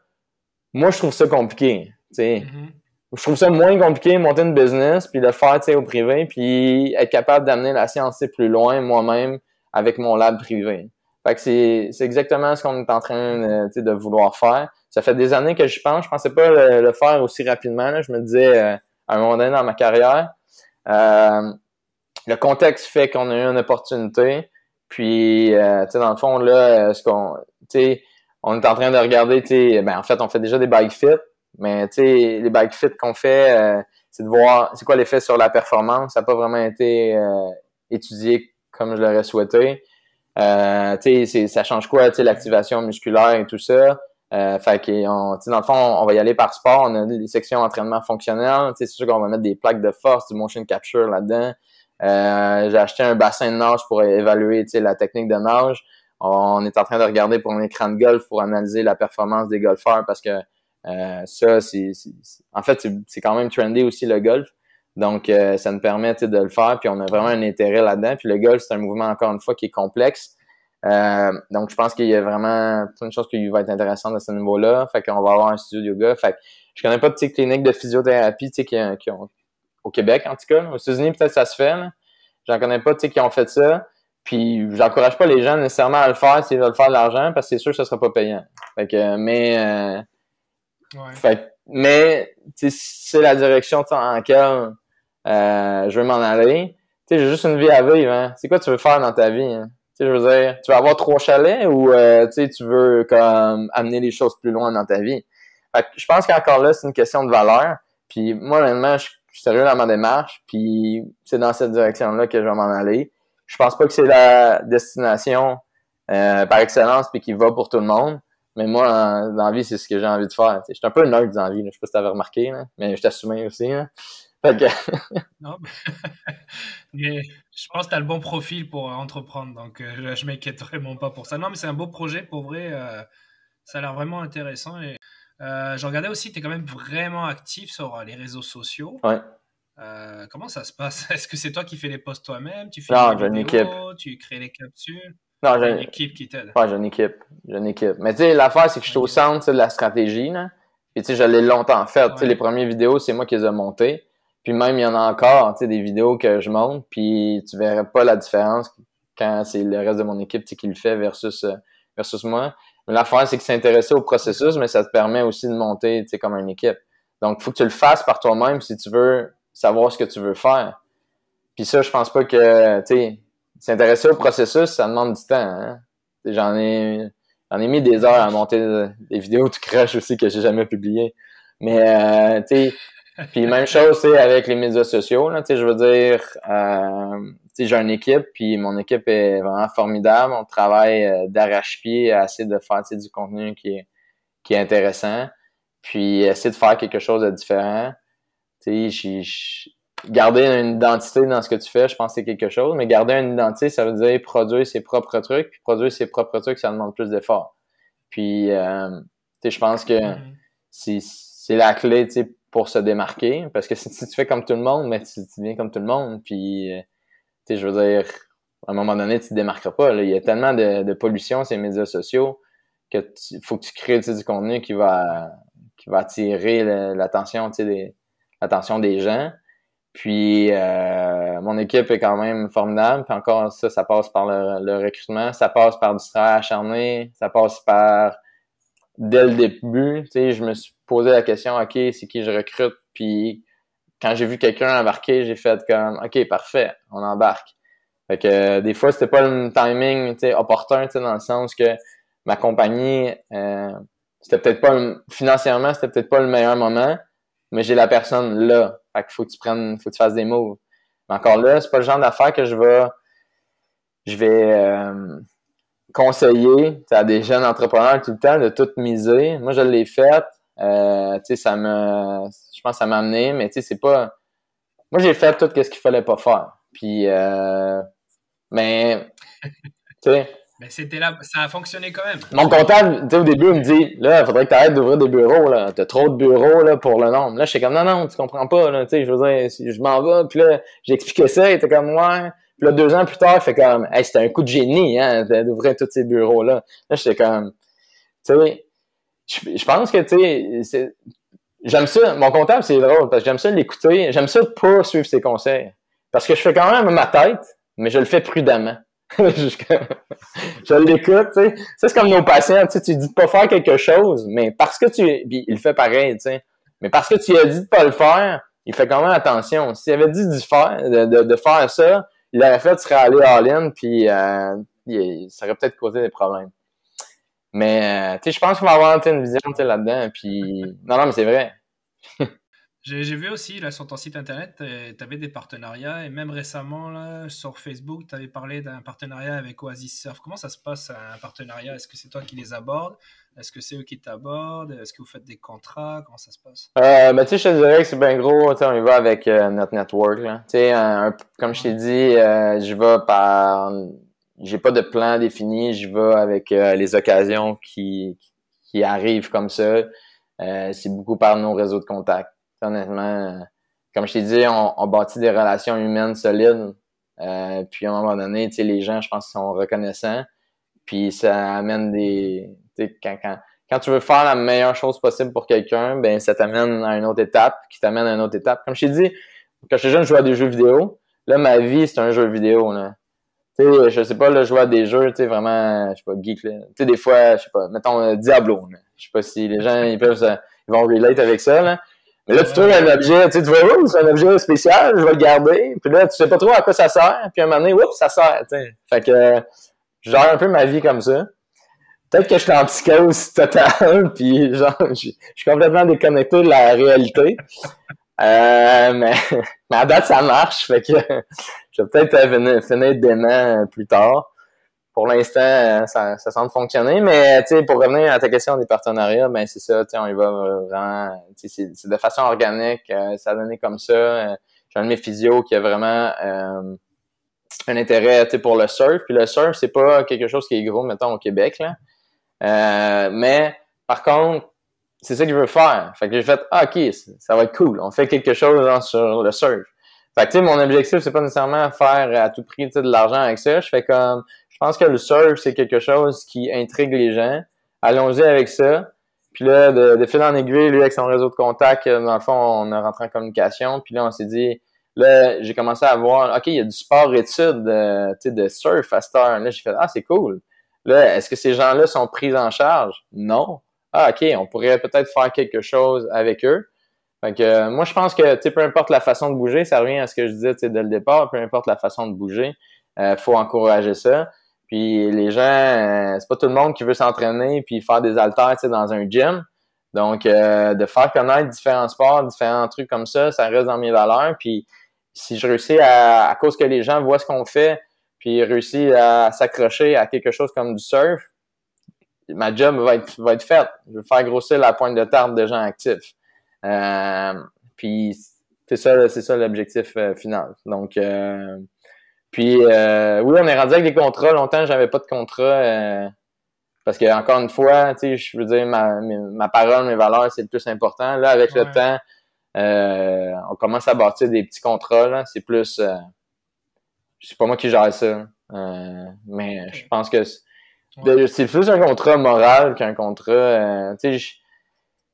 Moi, je trouve ça compliqué. tu sais. Mm-hmm. Je trouve ça moins compliqué monter une business, puis le faire au privé, puis être capable d'amener la science plus loin moi-même avec mon lab privé. Fait que c'est exactement ce qu'on est en train de vouloir faire ça fait des années que je pense. Je pensais pas le, faire aussi rapidement. Je me disais euh, à un moment donné dans ma carrière. Euh, le contexte fait qu'on a eu une opportunité. Puis, euh, tu sais, dans le fond, là, ce qu'on, on est en train de regarder, tu sais, ben, en fait, on fait déjà des bike fit, mais tu sais, les bike fit qu'on fait, euh, c'est de voir c'est quoi l'effet sur la performance. Ça n'a pas vraiment été euh, étudié comme je l'aurais souhaité. Euh, tu sais, ça change quoi, tu sais, l'activation musculaire et tout ça. Euh, fait que, dans le fond, on va y aller par sport. On a des sections entraînement fonctionnel. C'est sûr qu'on va mettre des plaques de force, du motion capture là-dedans. Euh, j'ai acheté un bassin de nage pour évaluer la technique de nage. On est en train de regarder pour un écran de golf pour analyser la performance des golfeurs parce que euh, ça, c'est, en fait, c'est quand même trendy aussi le golf. Donc, euh, ça nous permet de le faire, puis on a vraiment un intérêt là-dedans. Puis le golf, c'est un mouvement, encore une fois, qui est complexe. Euh, donc, je pense qu'il y a vraiment plein de choses qui vont être intéressantes à ce niveau-là. Fait qu'on va avoir un studio de yoga. Fait que je connais pas de cliniques de physiothérapie qui, qui ont au Québec, en tout cas. Aux États-Unis, peut-être ça se fait. J'en connais pas qui ont fait ça. Puis j'encourage pas les gens nécessairement à le faire s'ils veulent faire de l'argent parce que c'est sûr que ça sera pas payant. Fait que, mais euh, fait, mais c'est la direction en laquelle euh, je veux m'en aller. Tu sais, j'ai juste une vie à vivre. Hein. C'est quoi tu veux faire dans ta vie? Hein? Sais, je veux dire, tu veux avoir trois chalets ou euh, tu veux comme amener les choses plus loin dans ta vie? Fait que je pense qu'encore là, c'est une question de valeur. Puis moi, honnêtement, je suis sérieux dans ma démarche, puis c'est dans cette direction-là que je vais m'en aller. Je pense pas que c'est la destination euh, par excellence puis qui va pour tout le monde. Mais moi, dans vie, c'est ce que j'ai envie de faire. Je suis un peu nerd dans la vie. Je sais pas si tu avais remarqué, mais je t'assumais aussi. Fait que... non, mais je pense que tu as le bon profil pour entreprendre. Donc, euh, je, m'inquiète vraiment pas pour ça. Non, mais c'est un beau projet. Pour vrai, euh, ça a l'air vraiment intéressant. Et euh, je regardais aussi, tu es quand même vraiment actif sur euh, les réseaux sociaux. Ouais. Comment ça se passe? Est-ce que c'est toi qui fais les posts toi-même? Tu fais non, j'ai une équipe. Tu crées les capsules? Non, j'ai une équipe qui t'aide. Ouais, j'ai une équipe. J'ai une équipe. Mais tu sais, l'affaire, c'est que je suis au centre de la stratégie. Là. Et tu sais, je l'ai longtemps fait. Tu sais, les premières vidéos, c'est moi qui les ai montées. Puis même, il y en a encore, tu sais, des vidéos que je monte, puis tu verrais pas la différence quand c'est le reste de mon équipe qui le fait versus, versus moi. L'affaire, c'est que s'intéresser au processus, mais ça te permet aussi de monter, tu sais, comme une équipe. Donc, il faut que tu le fasses par toi-même si tu veux savoir ce que tu veux faire. Puis ça, je pense pas que, tu sais, s'intéresser au processus, ça demande du temps. Hein? J'en ai, j'en ai mis des heures à monter des vidéos de crash aussi que j'ai jamais publiées. Mais, euh, tu sais, puis même chose, c'est avec les médias sociaux, là, tu sais, je veux dire, euh, j'ai une équipe, puis mon équipe est vraiment formidable. On travaille euh, d'arrache-pied à essayer de faire du contenu qui est, qui est intéressant, puis essayer de faire quelque chose de différent. Tu sais, garder une identité dans ce que tu fais, je pense que c'est quelque chose, mais garder une identité, ça veut dire produire ses propres trucs, puis produire ses propres trucs, ça demande plus d'efforts. Puis, euh, tu sais, je pense que mm-hmm. c'est la clé, tu sais, pour se démarquer, parce que si, tu fais comme tout le monde, mais tu, tu viens comme tout le monde, puis euh, je veux dire, à un moment donné, tu te démarqueras pas. Il y a tellement de, pollution sur médias sociaux que faut que tu crées du contenu qui va, qui va attirer l'attention des, des gens. Puis euh, mon équipe est quand même formidable. Puis encore ça, ça passe par le, recrutement, ça passe par du travail acharné, ça passe par dès le début, je me suis posé la question, OK, c'est qui je recrute? Puis quand j'ai vu quelqu'un embarquer, j'ai fait comme OK, parfait, on embarque. Fait que des fois, c'était pas le timing opportun, dans le sens que ma compagnie, euh, c'était peut-être pas financièrement, c'était peut-être pas le meilleur moment, mais j'ai la personne là. Fait qu'il faut que tu prennes, faut que tu fasses des moves. Mais encore là, c'est pas le genre d'affaire que je vais je vais euh, conseiller à des jeunes entrepreneurs tout le temps de tout miser. Moi, je l'ai fait. Euh, ça me, je pense que ça m'a amené, mais tu sais, c'est pas, moi, j'ai fait tout ce qu'il fallait pas faire. Puis, euh, mais, tu sais. Mais c'était là, ça a fonctionné quand même. Mon comptable, tu sais, au début, il me dit, là, il faudrait que tu arrêtes d'ouvrir des bureaux, là. T'as trop de bureaux, là, pour le nombre. Là, je suis comme, non, non, tu comprends pas, là, tu sais, je veux dire, je m'en vais, puis là, j'ai expliqué ça, il était comme, ouais. Puis là, deux ans plus tard, fait comme, c'était un coup de génie, hein, d'ouvrir tous ces bureaux-là. Là, j'étais comme, tu sais, je, pense que, tu sais, j'aime ça. Mon comptable, c'est drôle parce que j'aime ça l'écouter. J'aime ça pas suivre ses conseils. Parce que je fais quand même ma tête, mais je le fais prudemment. je l'écoute, tu sais. c'est comme nos patients, tu dis de pas faire quelque chose, mais parce que tu, puis il fait pareil, tu sais. Mais parce que tu as dit de pas le faire, il fait quand même attention. S'il avait dit faire, de, faire ça, il aurait fait, serait allé all-in, puis euh, ça aurait peut-être causé des problèmes. Mais, tu sais, je pense qu'il va avoir une vision là-dedans. Puis, non, non, mais c'est vrai. J'ai vu aussi là, sur ton site internet, tu avais des partenariats et même récemment là, sur Facebook, tu avais parlé d'un partenariat avec Oasis Surf. Comment ça se passe un partenariat? Est-ce que c'est toi qui les abordes? Est-ce que c'est eux qui t'abordent? Est-ce que vous faites des contrats? Comment ça se passe? Euh, ben, tu sais, Je te dirais que c'est bien gros. On y va avec euh, notre network. Là. comme je t'ai dit, euh, je vais par. J'ai pas de plan défini. Je vais avec euh, les occasions qui, qui arrivent comme ça. c'est beaucoup par nos réseaux de contacts honnêtement, comme je t'ai dit, on, bâtit des relations humaines solides. Euh, puis à un moment donné, les gens, je pense, sont reconnaissants. Puis ça amène des. Quand, quand, quand tu veux faire la meilleure chose possible pour quelqu'un, ben ça t'amène à une autre étape, qui t'amène à une autre étape. Comme je t'ai dit, quand j'étais jeune, je jouais à des jeux vidéo. Là, ma vie, c'est un jeu vidéo. Là. Tu sais, je sais pas, là, je des jeux, tu vraiment, je sais pas, geek, là. Des fois, je sais pas, mettons euh, Diablo, Je sais pas si les gens, ils peuvent, ils vont relate avec ça, là. Mais là, tu trouves un objet, tu sais, tu vois, c'est un objet spécial, je vais le garder. Puis là, tu sais pas trop à quoi ça sert. Puis à un moment donné, oups, ça sert, tu. Fait que, je gère un peu ma vie comme ça. Peut-être que je suis en psychose totale, puis genre, je, suis complètement déconnecté de la réalité. Euh, mais, à date, ça marche, fait que je vais peut-être finir dément plus tard pour l'instant, euh, ça, semble fonctionner. Mais pour revenir à ta question des partenariats, ben c'est ça, on y va vraiment. C'est de façon organique, euh, ça a donné comme ça. Euh, j'ai un de mes physios qui a vraiment un intérêt pour le surf. Puis le surf, c'est pas quelque chose qui est gros, mettons, au Québec. Là. mais par contre, c'est ça qu'il veut faire. Fait que j'ai fait ah, OK, ça va être cool. On fait quelque chose sur le surf. Fait que, tu sais, mon objectif, c'est pas nécessairement faire à tout prix de l'argent avec ça. Je fais comme, pense que le surf, c'est quelque chose qui intrigue les gens. Allons-y avec ça. Puis là, de, de fil en aiguille, lui, avec son réseau de contacts, euh, dans le fond, on a rentré en communication. Puis là, on s'est dit, là, j'ai commencé à voir, OK, il y a du sport-études euh, de surf à cette heure. Là, j'ai fait, ah, c'est cool. Là, est-ce que ces gens-là sont pris en charge? Non. Ah, OK, on pourrait peut-être faire quelque chose avec eux. Fait que, euh, moi, je pense que, tu peu importe la façon de bouger, ça revient à ce que je disais, dès le départ, peu importe la façon de bouger, il faut encourager ça. Puis les gens, euh, c'est pas tout le monde qui veut s'entraîner puis faire des haltères dans un gym. Donc, euh, de faire connaître différents sports, différents trucs comme ça, ça reste dans mes valeurs. Puis si je réussis à, à cause que les gens voient ce qu'on fait, puis réussissent à s'accrocher à quelque chose comme du surf, ma job va être, faite. Je vais faire grossir la pointe de tarte de gens actifs. Euh, puis c'est ça, c'est ça l'objectif final. Donc, puis euh, oui, on est rendu avec des contrats. Longtemps, j'avais pas de contrat. Euh, parce que encore une fois, tu sais, je veux dire, ma, ma parole, mes valeurs, c'est le plus important. Là, avec le temps, euh, on commence à bâtir des petits contrats. C'est plus euh, c'est pas moi qui gère ça. mais je pense que c'est plus un contrat moral qu'un contrat. tu sais,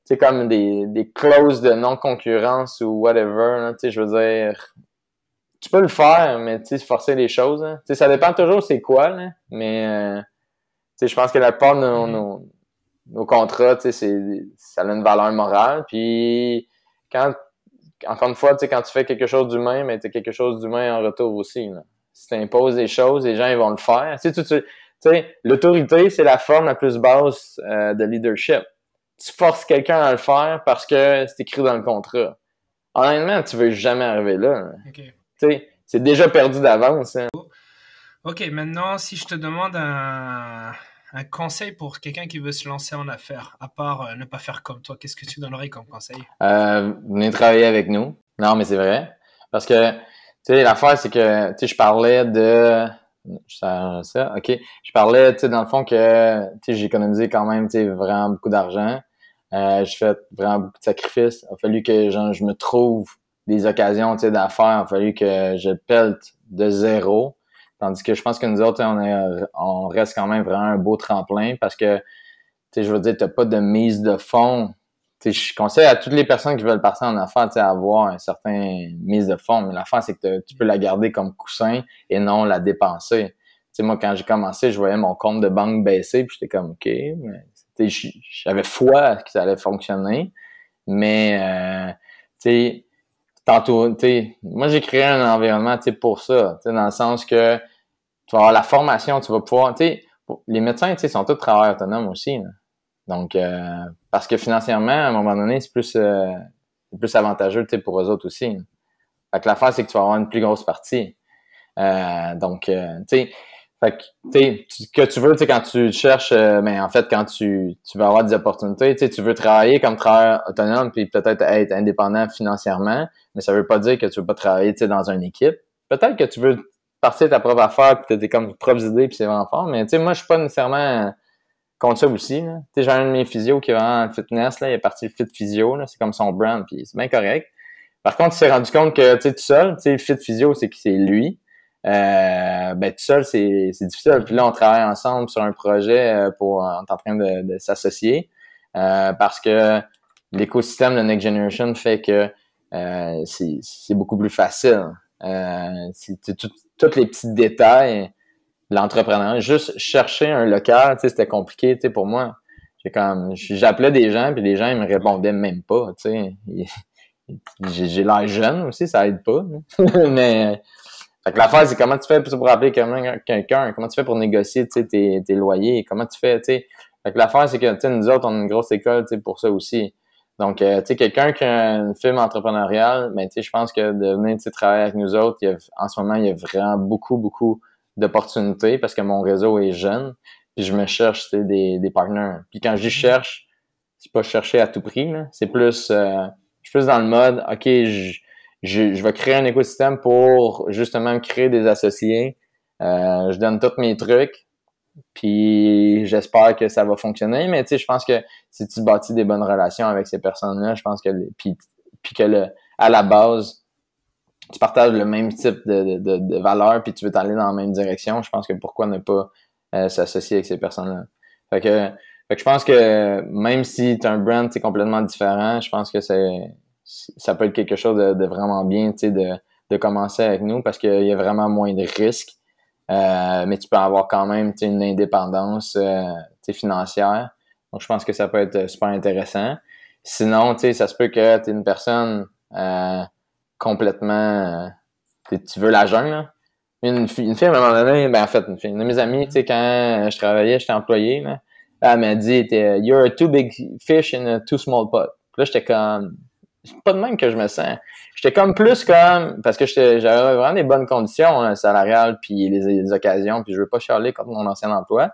c'est comme des, des clauses de non-concurrence ou whatever. Tu sais, je veux dire, tu peux le faire, mais tu sais, forcer les choses. Hein. Tu sais, ça dépend toujours c'est quoi, là, mais euh, tu sais, je pense que la plupart de nos, mm-hmm. nos, contrats, tu sais, ça a une valeur morale. Puis quand, encore une fois, tu sais, quand tu fais quelque chose d'humain, mais tu as quelque chose d'humain en retour aussi. Là. Si tu imposes des choses, les gens ils vont le faire. Tu sais, tu, sais, l'autorité, c'est la forme la plus basse euh, de leadership. Tu forces quelqu'un à le faire parce que c'est écrit dans le contrat. Honnêtement, tu veux jamais arriver là c'est déjà perdu d'avance. Hein. Ok, maintenant, si je te demande un, conseil pour quelqu'un qui veut se lancer en affaires, à part euh, ne pas faire comme toi, qu'est-ce que tu donnerais comme conseil? Euh, venez travailler avec nous. Non, mais c'est vrai. Parce que, tu sais, l'affaire, c'est que, tu sais, je parlais de... Ça, ça, ok. Je parlais, tu sais, dans le fond que, tu sais, j'ai économisé quand même, tu sais, vraiment beaucoup d'argent. Euh, j'ai fait vraiment beaucoup de sacrifices. Il a fallu que, genre, je me trouve des occasions d'affaires, il a fallu que je pelte de zéro. Tandis que je pense que nous autres, on, est, on reste quand même vraiment un beau tremplin parce que, je veux dire, t'as pas de mise de fond. sais, je conseille à toutes les personnes qui veulent passer en affaires, avoir un certain mise de fond. Mais l'affaire, c'est que tu peux la garder comme coussin et non la dépenser. sais, moi, quand j'ai commencé, je voyais mon compte de banque baisser, puis j'étais comme, OK, mais j'avais foi que ça allait fonctionner. Mais, euh, tu sais, tu moi j'ai créé un environnement pour ça, dans le sens que tu vas avoir la formation, tu vas pouvoir, les médecins, sont tous travailleurs autonomes aussi. Donc, euh, parce que financièrement, à un moment donné, c'est plus, euh, plus avantageux, pour eux autres aussi. Fait que l'affaire, c'est que tu vas avoir une plus grosse partie. Euh, donc, tu sais, fait que, tu que tu veux, tu sais, quand tu cherches, mais ben, en fait, quand tu, tu vas avoir des opportunités, tu veux travailler comme travailleur autonome puis peut-être être indépendant financièrement, mais ça veut pas dire que tu veux pas travailler, dans une équipe. Peut-être que tu veux partir ta propre affaire puis t'as comme propres idées puis c'est vraiment fort, mais moi, je suis pas nécessairement contre ça aussi. J'ai un de mes physios qui est vraiment fitness, là, il est parti fit physio, là, c'est comme son brand, puis c'est bien correct. Par contre, il s'est rendu compte que, tu sais, tout seul, tu sais, fit physio, c'est que c'est lui. Euh, ben tout seul, c'est, difficile. Puis là, on travaille ensemble sur un projet euh, pour on en train de, s'associer euh, parce que l'écosystème de Next Generation fait que euh, c'est, beaucoup plus facile. c'est, tous les petits détails de l'entrepreneur. Juste chercher un local, c'était compliqué, pour moi. J'appelais des gens puis les gens ils me répondaient même pas, j'ai l'air jeune aussi, ça aide pas. mais fait que l'affaire, c'est comment tu fais pour appeler quelqu'un, comment tu fais pour négocier tes, tes loyers, comment tu fais, tu sais. Fait que l'affaire, c'est que nous autres, on a une grosse école pour ça aussi. Donc, euh, tu sais, quelqu'un qui a une firme entrepreneuriale, ben, tu sais, je pense que de venir travailler avec nous autres, il y a, en ce moment, il y a vraiment beaucoup, beaucoup d'opportunités parce que mon réseau est jeune. Puis je me cherche des, des partenaires. Puis quand je dis cherche, c'est pas chercher à tout prix. C'est plus, euh, je suis plus dans le mode, OK, je je, je, vais créer un écosystème pour justement créer des associés. Euh, je donne tous mes trucs, puis j'espère que ça va fonctionner. Mais tu sais, je pense que si tu bâtis des bonnes relations avec ces personnes-là, je pense que puis, puis que le, à la base, tu partages le même type de, de, de, valeurs, puis tu veux t'aller dans la même direction, je pense que pourquoi ne pas euh, s'associer avec ces personnes-là? Fait que, fait que je pense que même si tu un brand complètement différent, je pense que c'est ça peut être quelque chose de, vraiment bien, de, de commencer avec nous parce qu'il y a vraiment moins de risques. Euh, mais tu peux avoir quand même une indépendance euh, financière. Donc, je pense que ça peut être super intéressant. Sinon, ça se peut que tu es une personne euh, complètement... tu veux la jungle, Une, une fille, à un moment donné, ben en fait, une fille, une de mes amies, quand je travaillais, j'étais employé, là, elle m'a dit, you're a too big fish in a too small pot. Là, j'étais comme, c'est pas de même que je me sens. J'étais comme plus comme parce que j'avais vraiment des bonnes conditions hein, salariales puis les, occasions puis je veux pas charler contre mon ancien emploi.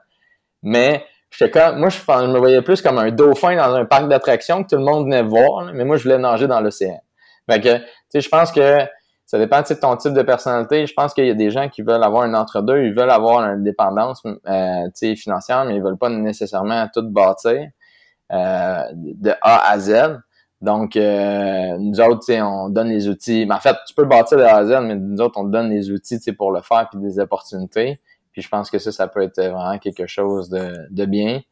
Mais j'étais comme moi je, me voyais plus comme un dauphin dans un parc d'attractions que tout le monde venait voir, mais moi je voulais nager dans l'océan. Fait que tu sais je pense que ça dépend de ton type de personnalité. Je pense qu'il y a des gens qui veulent avoir un entre-deux, ils veulent avoir une dépendance euh, financière, mais ils veulent pas nécessairement tout bâtir euh, de A à Z. Donc, euh, nous autres, on donne les outils. Mais en fait, tu peux bâtir de A à Z, mais nous autres, on donne les outils pour le faire puis des opportunités. Puis je pense que ça, ça peut être vraiment quelque chose de, de bien.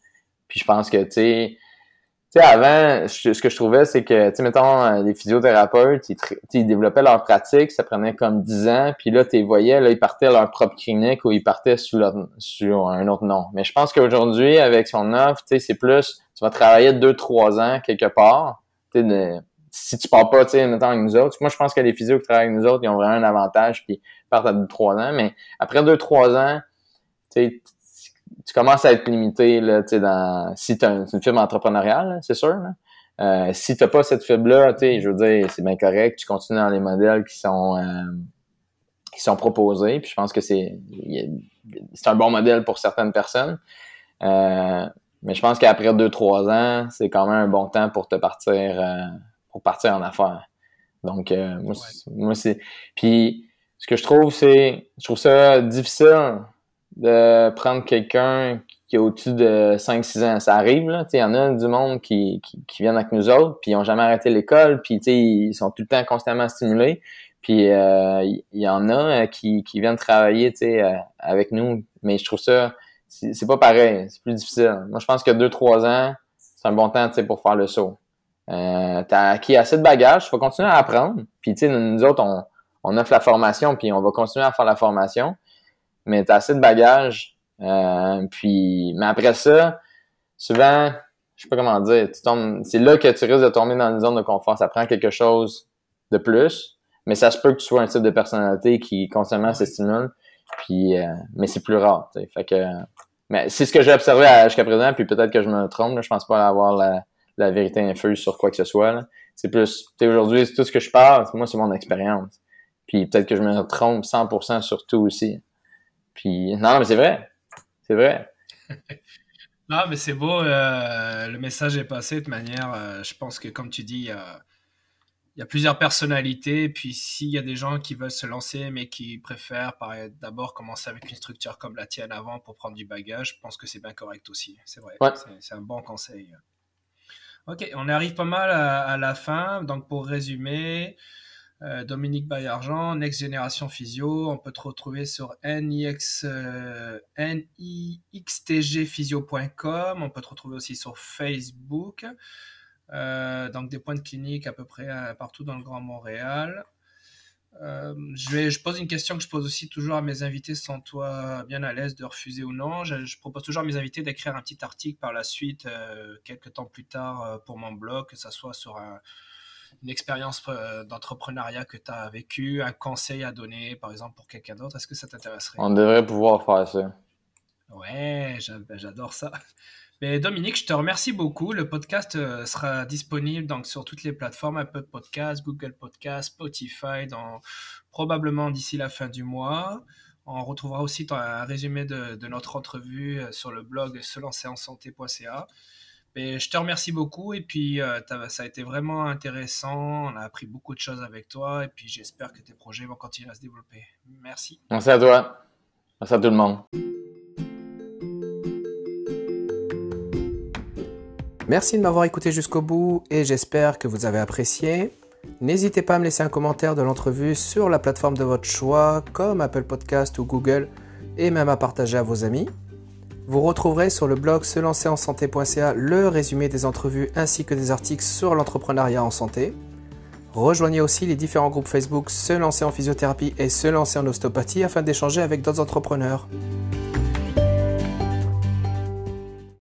Puis je pense que, tu sais, avant, ce que je trouvais, c'est que, tu sais, mettons, euh, les physiothérapeutes, ils, ils, développaient leur pratique, ça prenait comme 10 ans, puis là, tu les voyais, là, ils partaient à leur propre clinique ou ils partaient sur, sur un autre nom. Mais je pense qu'aujourd'hui, avec son offre, tu sais, c'est plus, tu vas travailler 2-3 ans quelque part, si tu pars pas, tu sais, mettons avec nous autres. Moi, je pense que les physios qui travaillent avec nous autres, ils ont vraiment un avantage, puis ils partent à 2-3 ans. Mais après 2-3 ans, tu tu commences à être limité, là, dans, si tu as une, fibre entrepreneuriale, c'est sûr, là. Euh, si t'as pas cette fibre-là, je veux dire, c'est bien correct, tu continues dans les modèles qui sont euh, qui sont proposés, puis je pense que c'est c'est un bon modèle pour certaines personnes. Euh, mais je pense qu'après 2-3 ans, c'est quand même un bon temps pour te partir euh, pour partir en affaires. Donc euh, moi, c'est. Puis ce que je trouve, c'est. Je trouve ça difficile de prendre quelqu'un qui est au-dessus de 5-6 ans. Ça arrive, là. Il y en a du monde qui, qui, viennent avec nous autres, puis ils n'ont jamais arrêté l'école, puis ils sont tout le temps constamment stimulés. Puis euh, il y, en a qui, qui viennent travailler avec nous. Mais je trouve ça c'est pas pareil, c'est plus difficile. Moi, je pense que 2-3 ans, c'est un bon temps pour faire le saut. Euh, tu acquis assez de bagages, tu vas continuer à apprendre. Puis, tu sais, nous autres, on, on offre la formation, puis on va continuer à faire la formation. Mais tu as assez de bagages. Euh, puis, mais après ça, souvent, je sais pas comment dire, c'est là que tu risques de tomber dans une zone de confort. Ça prend quelque chose de plus, mais ça se peut que tu sois un type de personnalité qui constamment s'estimule. Euh, mais c'est plus rare. Mais c'est ce que j'ai observé jusqu'à présent, puis peut-être que je me trompe. Là, je pense pas avoir la, vérité infuse sur quoi que ce soit. C'est plus, aujourd'hui, tout ce que je parle, moi, c'est mon expérience. Puis peut-être que je me trompe 100% sur tout aussi. Puis non, mais c'est vrai. C'est vrai. non, mais c'est beau. Euh, le message est passé de manière. Euh, je pense que, comme tu dis, y a, plusieurs personnalités. Puis s'il y a des gens qui veulent se lancer, mais qui préfèrent d'abord commencer avec une structure comme la tienne avant pour prendre du bagage, je pense que c'est bien correct aussi. C'est vrai. C'est un bon conseil. Ok, on arrive pas mal à la fin. Donc pour résumer. Euh, Dominique Bayargent, Next Génération Physio. On peut te retrouver sur NIX, euh, nixtgphysio.com. On peut te retrouver aussi sur Facebook. Euh, donc des points de clinique à peu près partout dans le Grand Montréal. je, vais, je pose une question que je pose aussi toujours à mes invités sans toi bien à l'aise de refuser ou non. Je, je propose toujours à mes invités d'écrire un petit article par la suite, quelques temps plus tard, pour mon blog, que ce soit sur un, une expérience euh, d'entrepreneuriat que tu as vécu, un conseil à donner, par exemple, pour quelqu'un d'autre, est-ce que ça t'intéresserait? On devrait pouvoir faire ça. Ouais, j'adore ça. Mais Dominique, je te remercie beaucoup. Le podcast euh, sera disponible donc sur toutes les plateformes Apple Podcast, Google Podcast, Spotify, probablement d'ici la fin du mois. On retrouvera aussi un résumé de, notre entrevue euh, sur le blog selancerensanté.ca je te remercie beaucoup et puis euh, ça a été vraiment intéressant. On a appris beaucoup de choses avec toi et puis j'espère que tes projets vont continuer à se développer. Merci. Merci à toi. Merci à tout le monde. Merci de m'avoir écouté jusqu'au bout et j'espère que vous avez apprécié. N'hésitez pas à me laisser un commentaire de l'entrevue sur la plateforme de votre choix comme Apple Podcast ou Google et même à partager à vos amis. Vous retrouverez sur le blog se lancer le résumé des entrevues ainsi que des articles sur l'entrepreneuriat en santé. Rejoignez aussi les différents groupes Facebook Se lancer en physiothérapie et Se lancer en ostéopathie afin d'échanger avec d'autres entrepreneurs.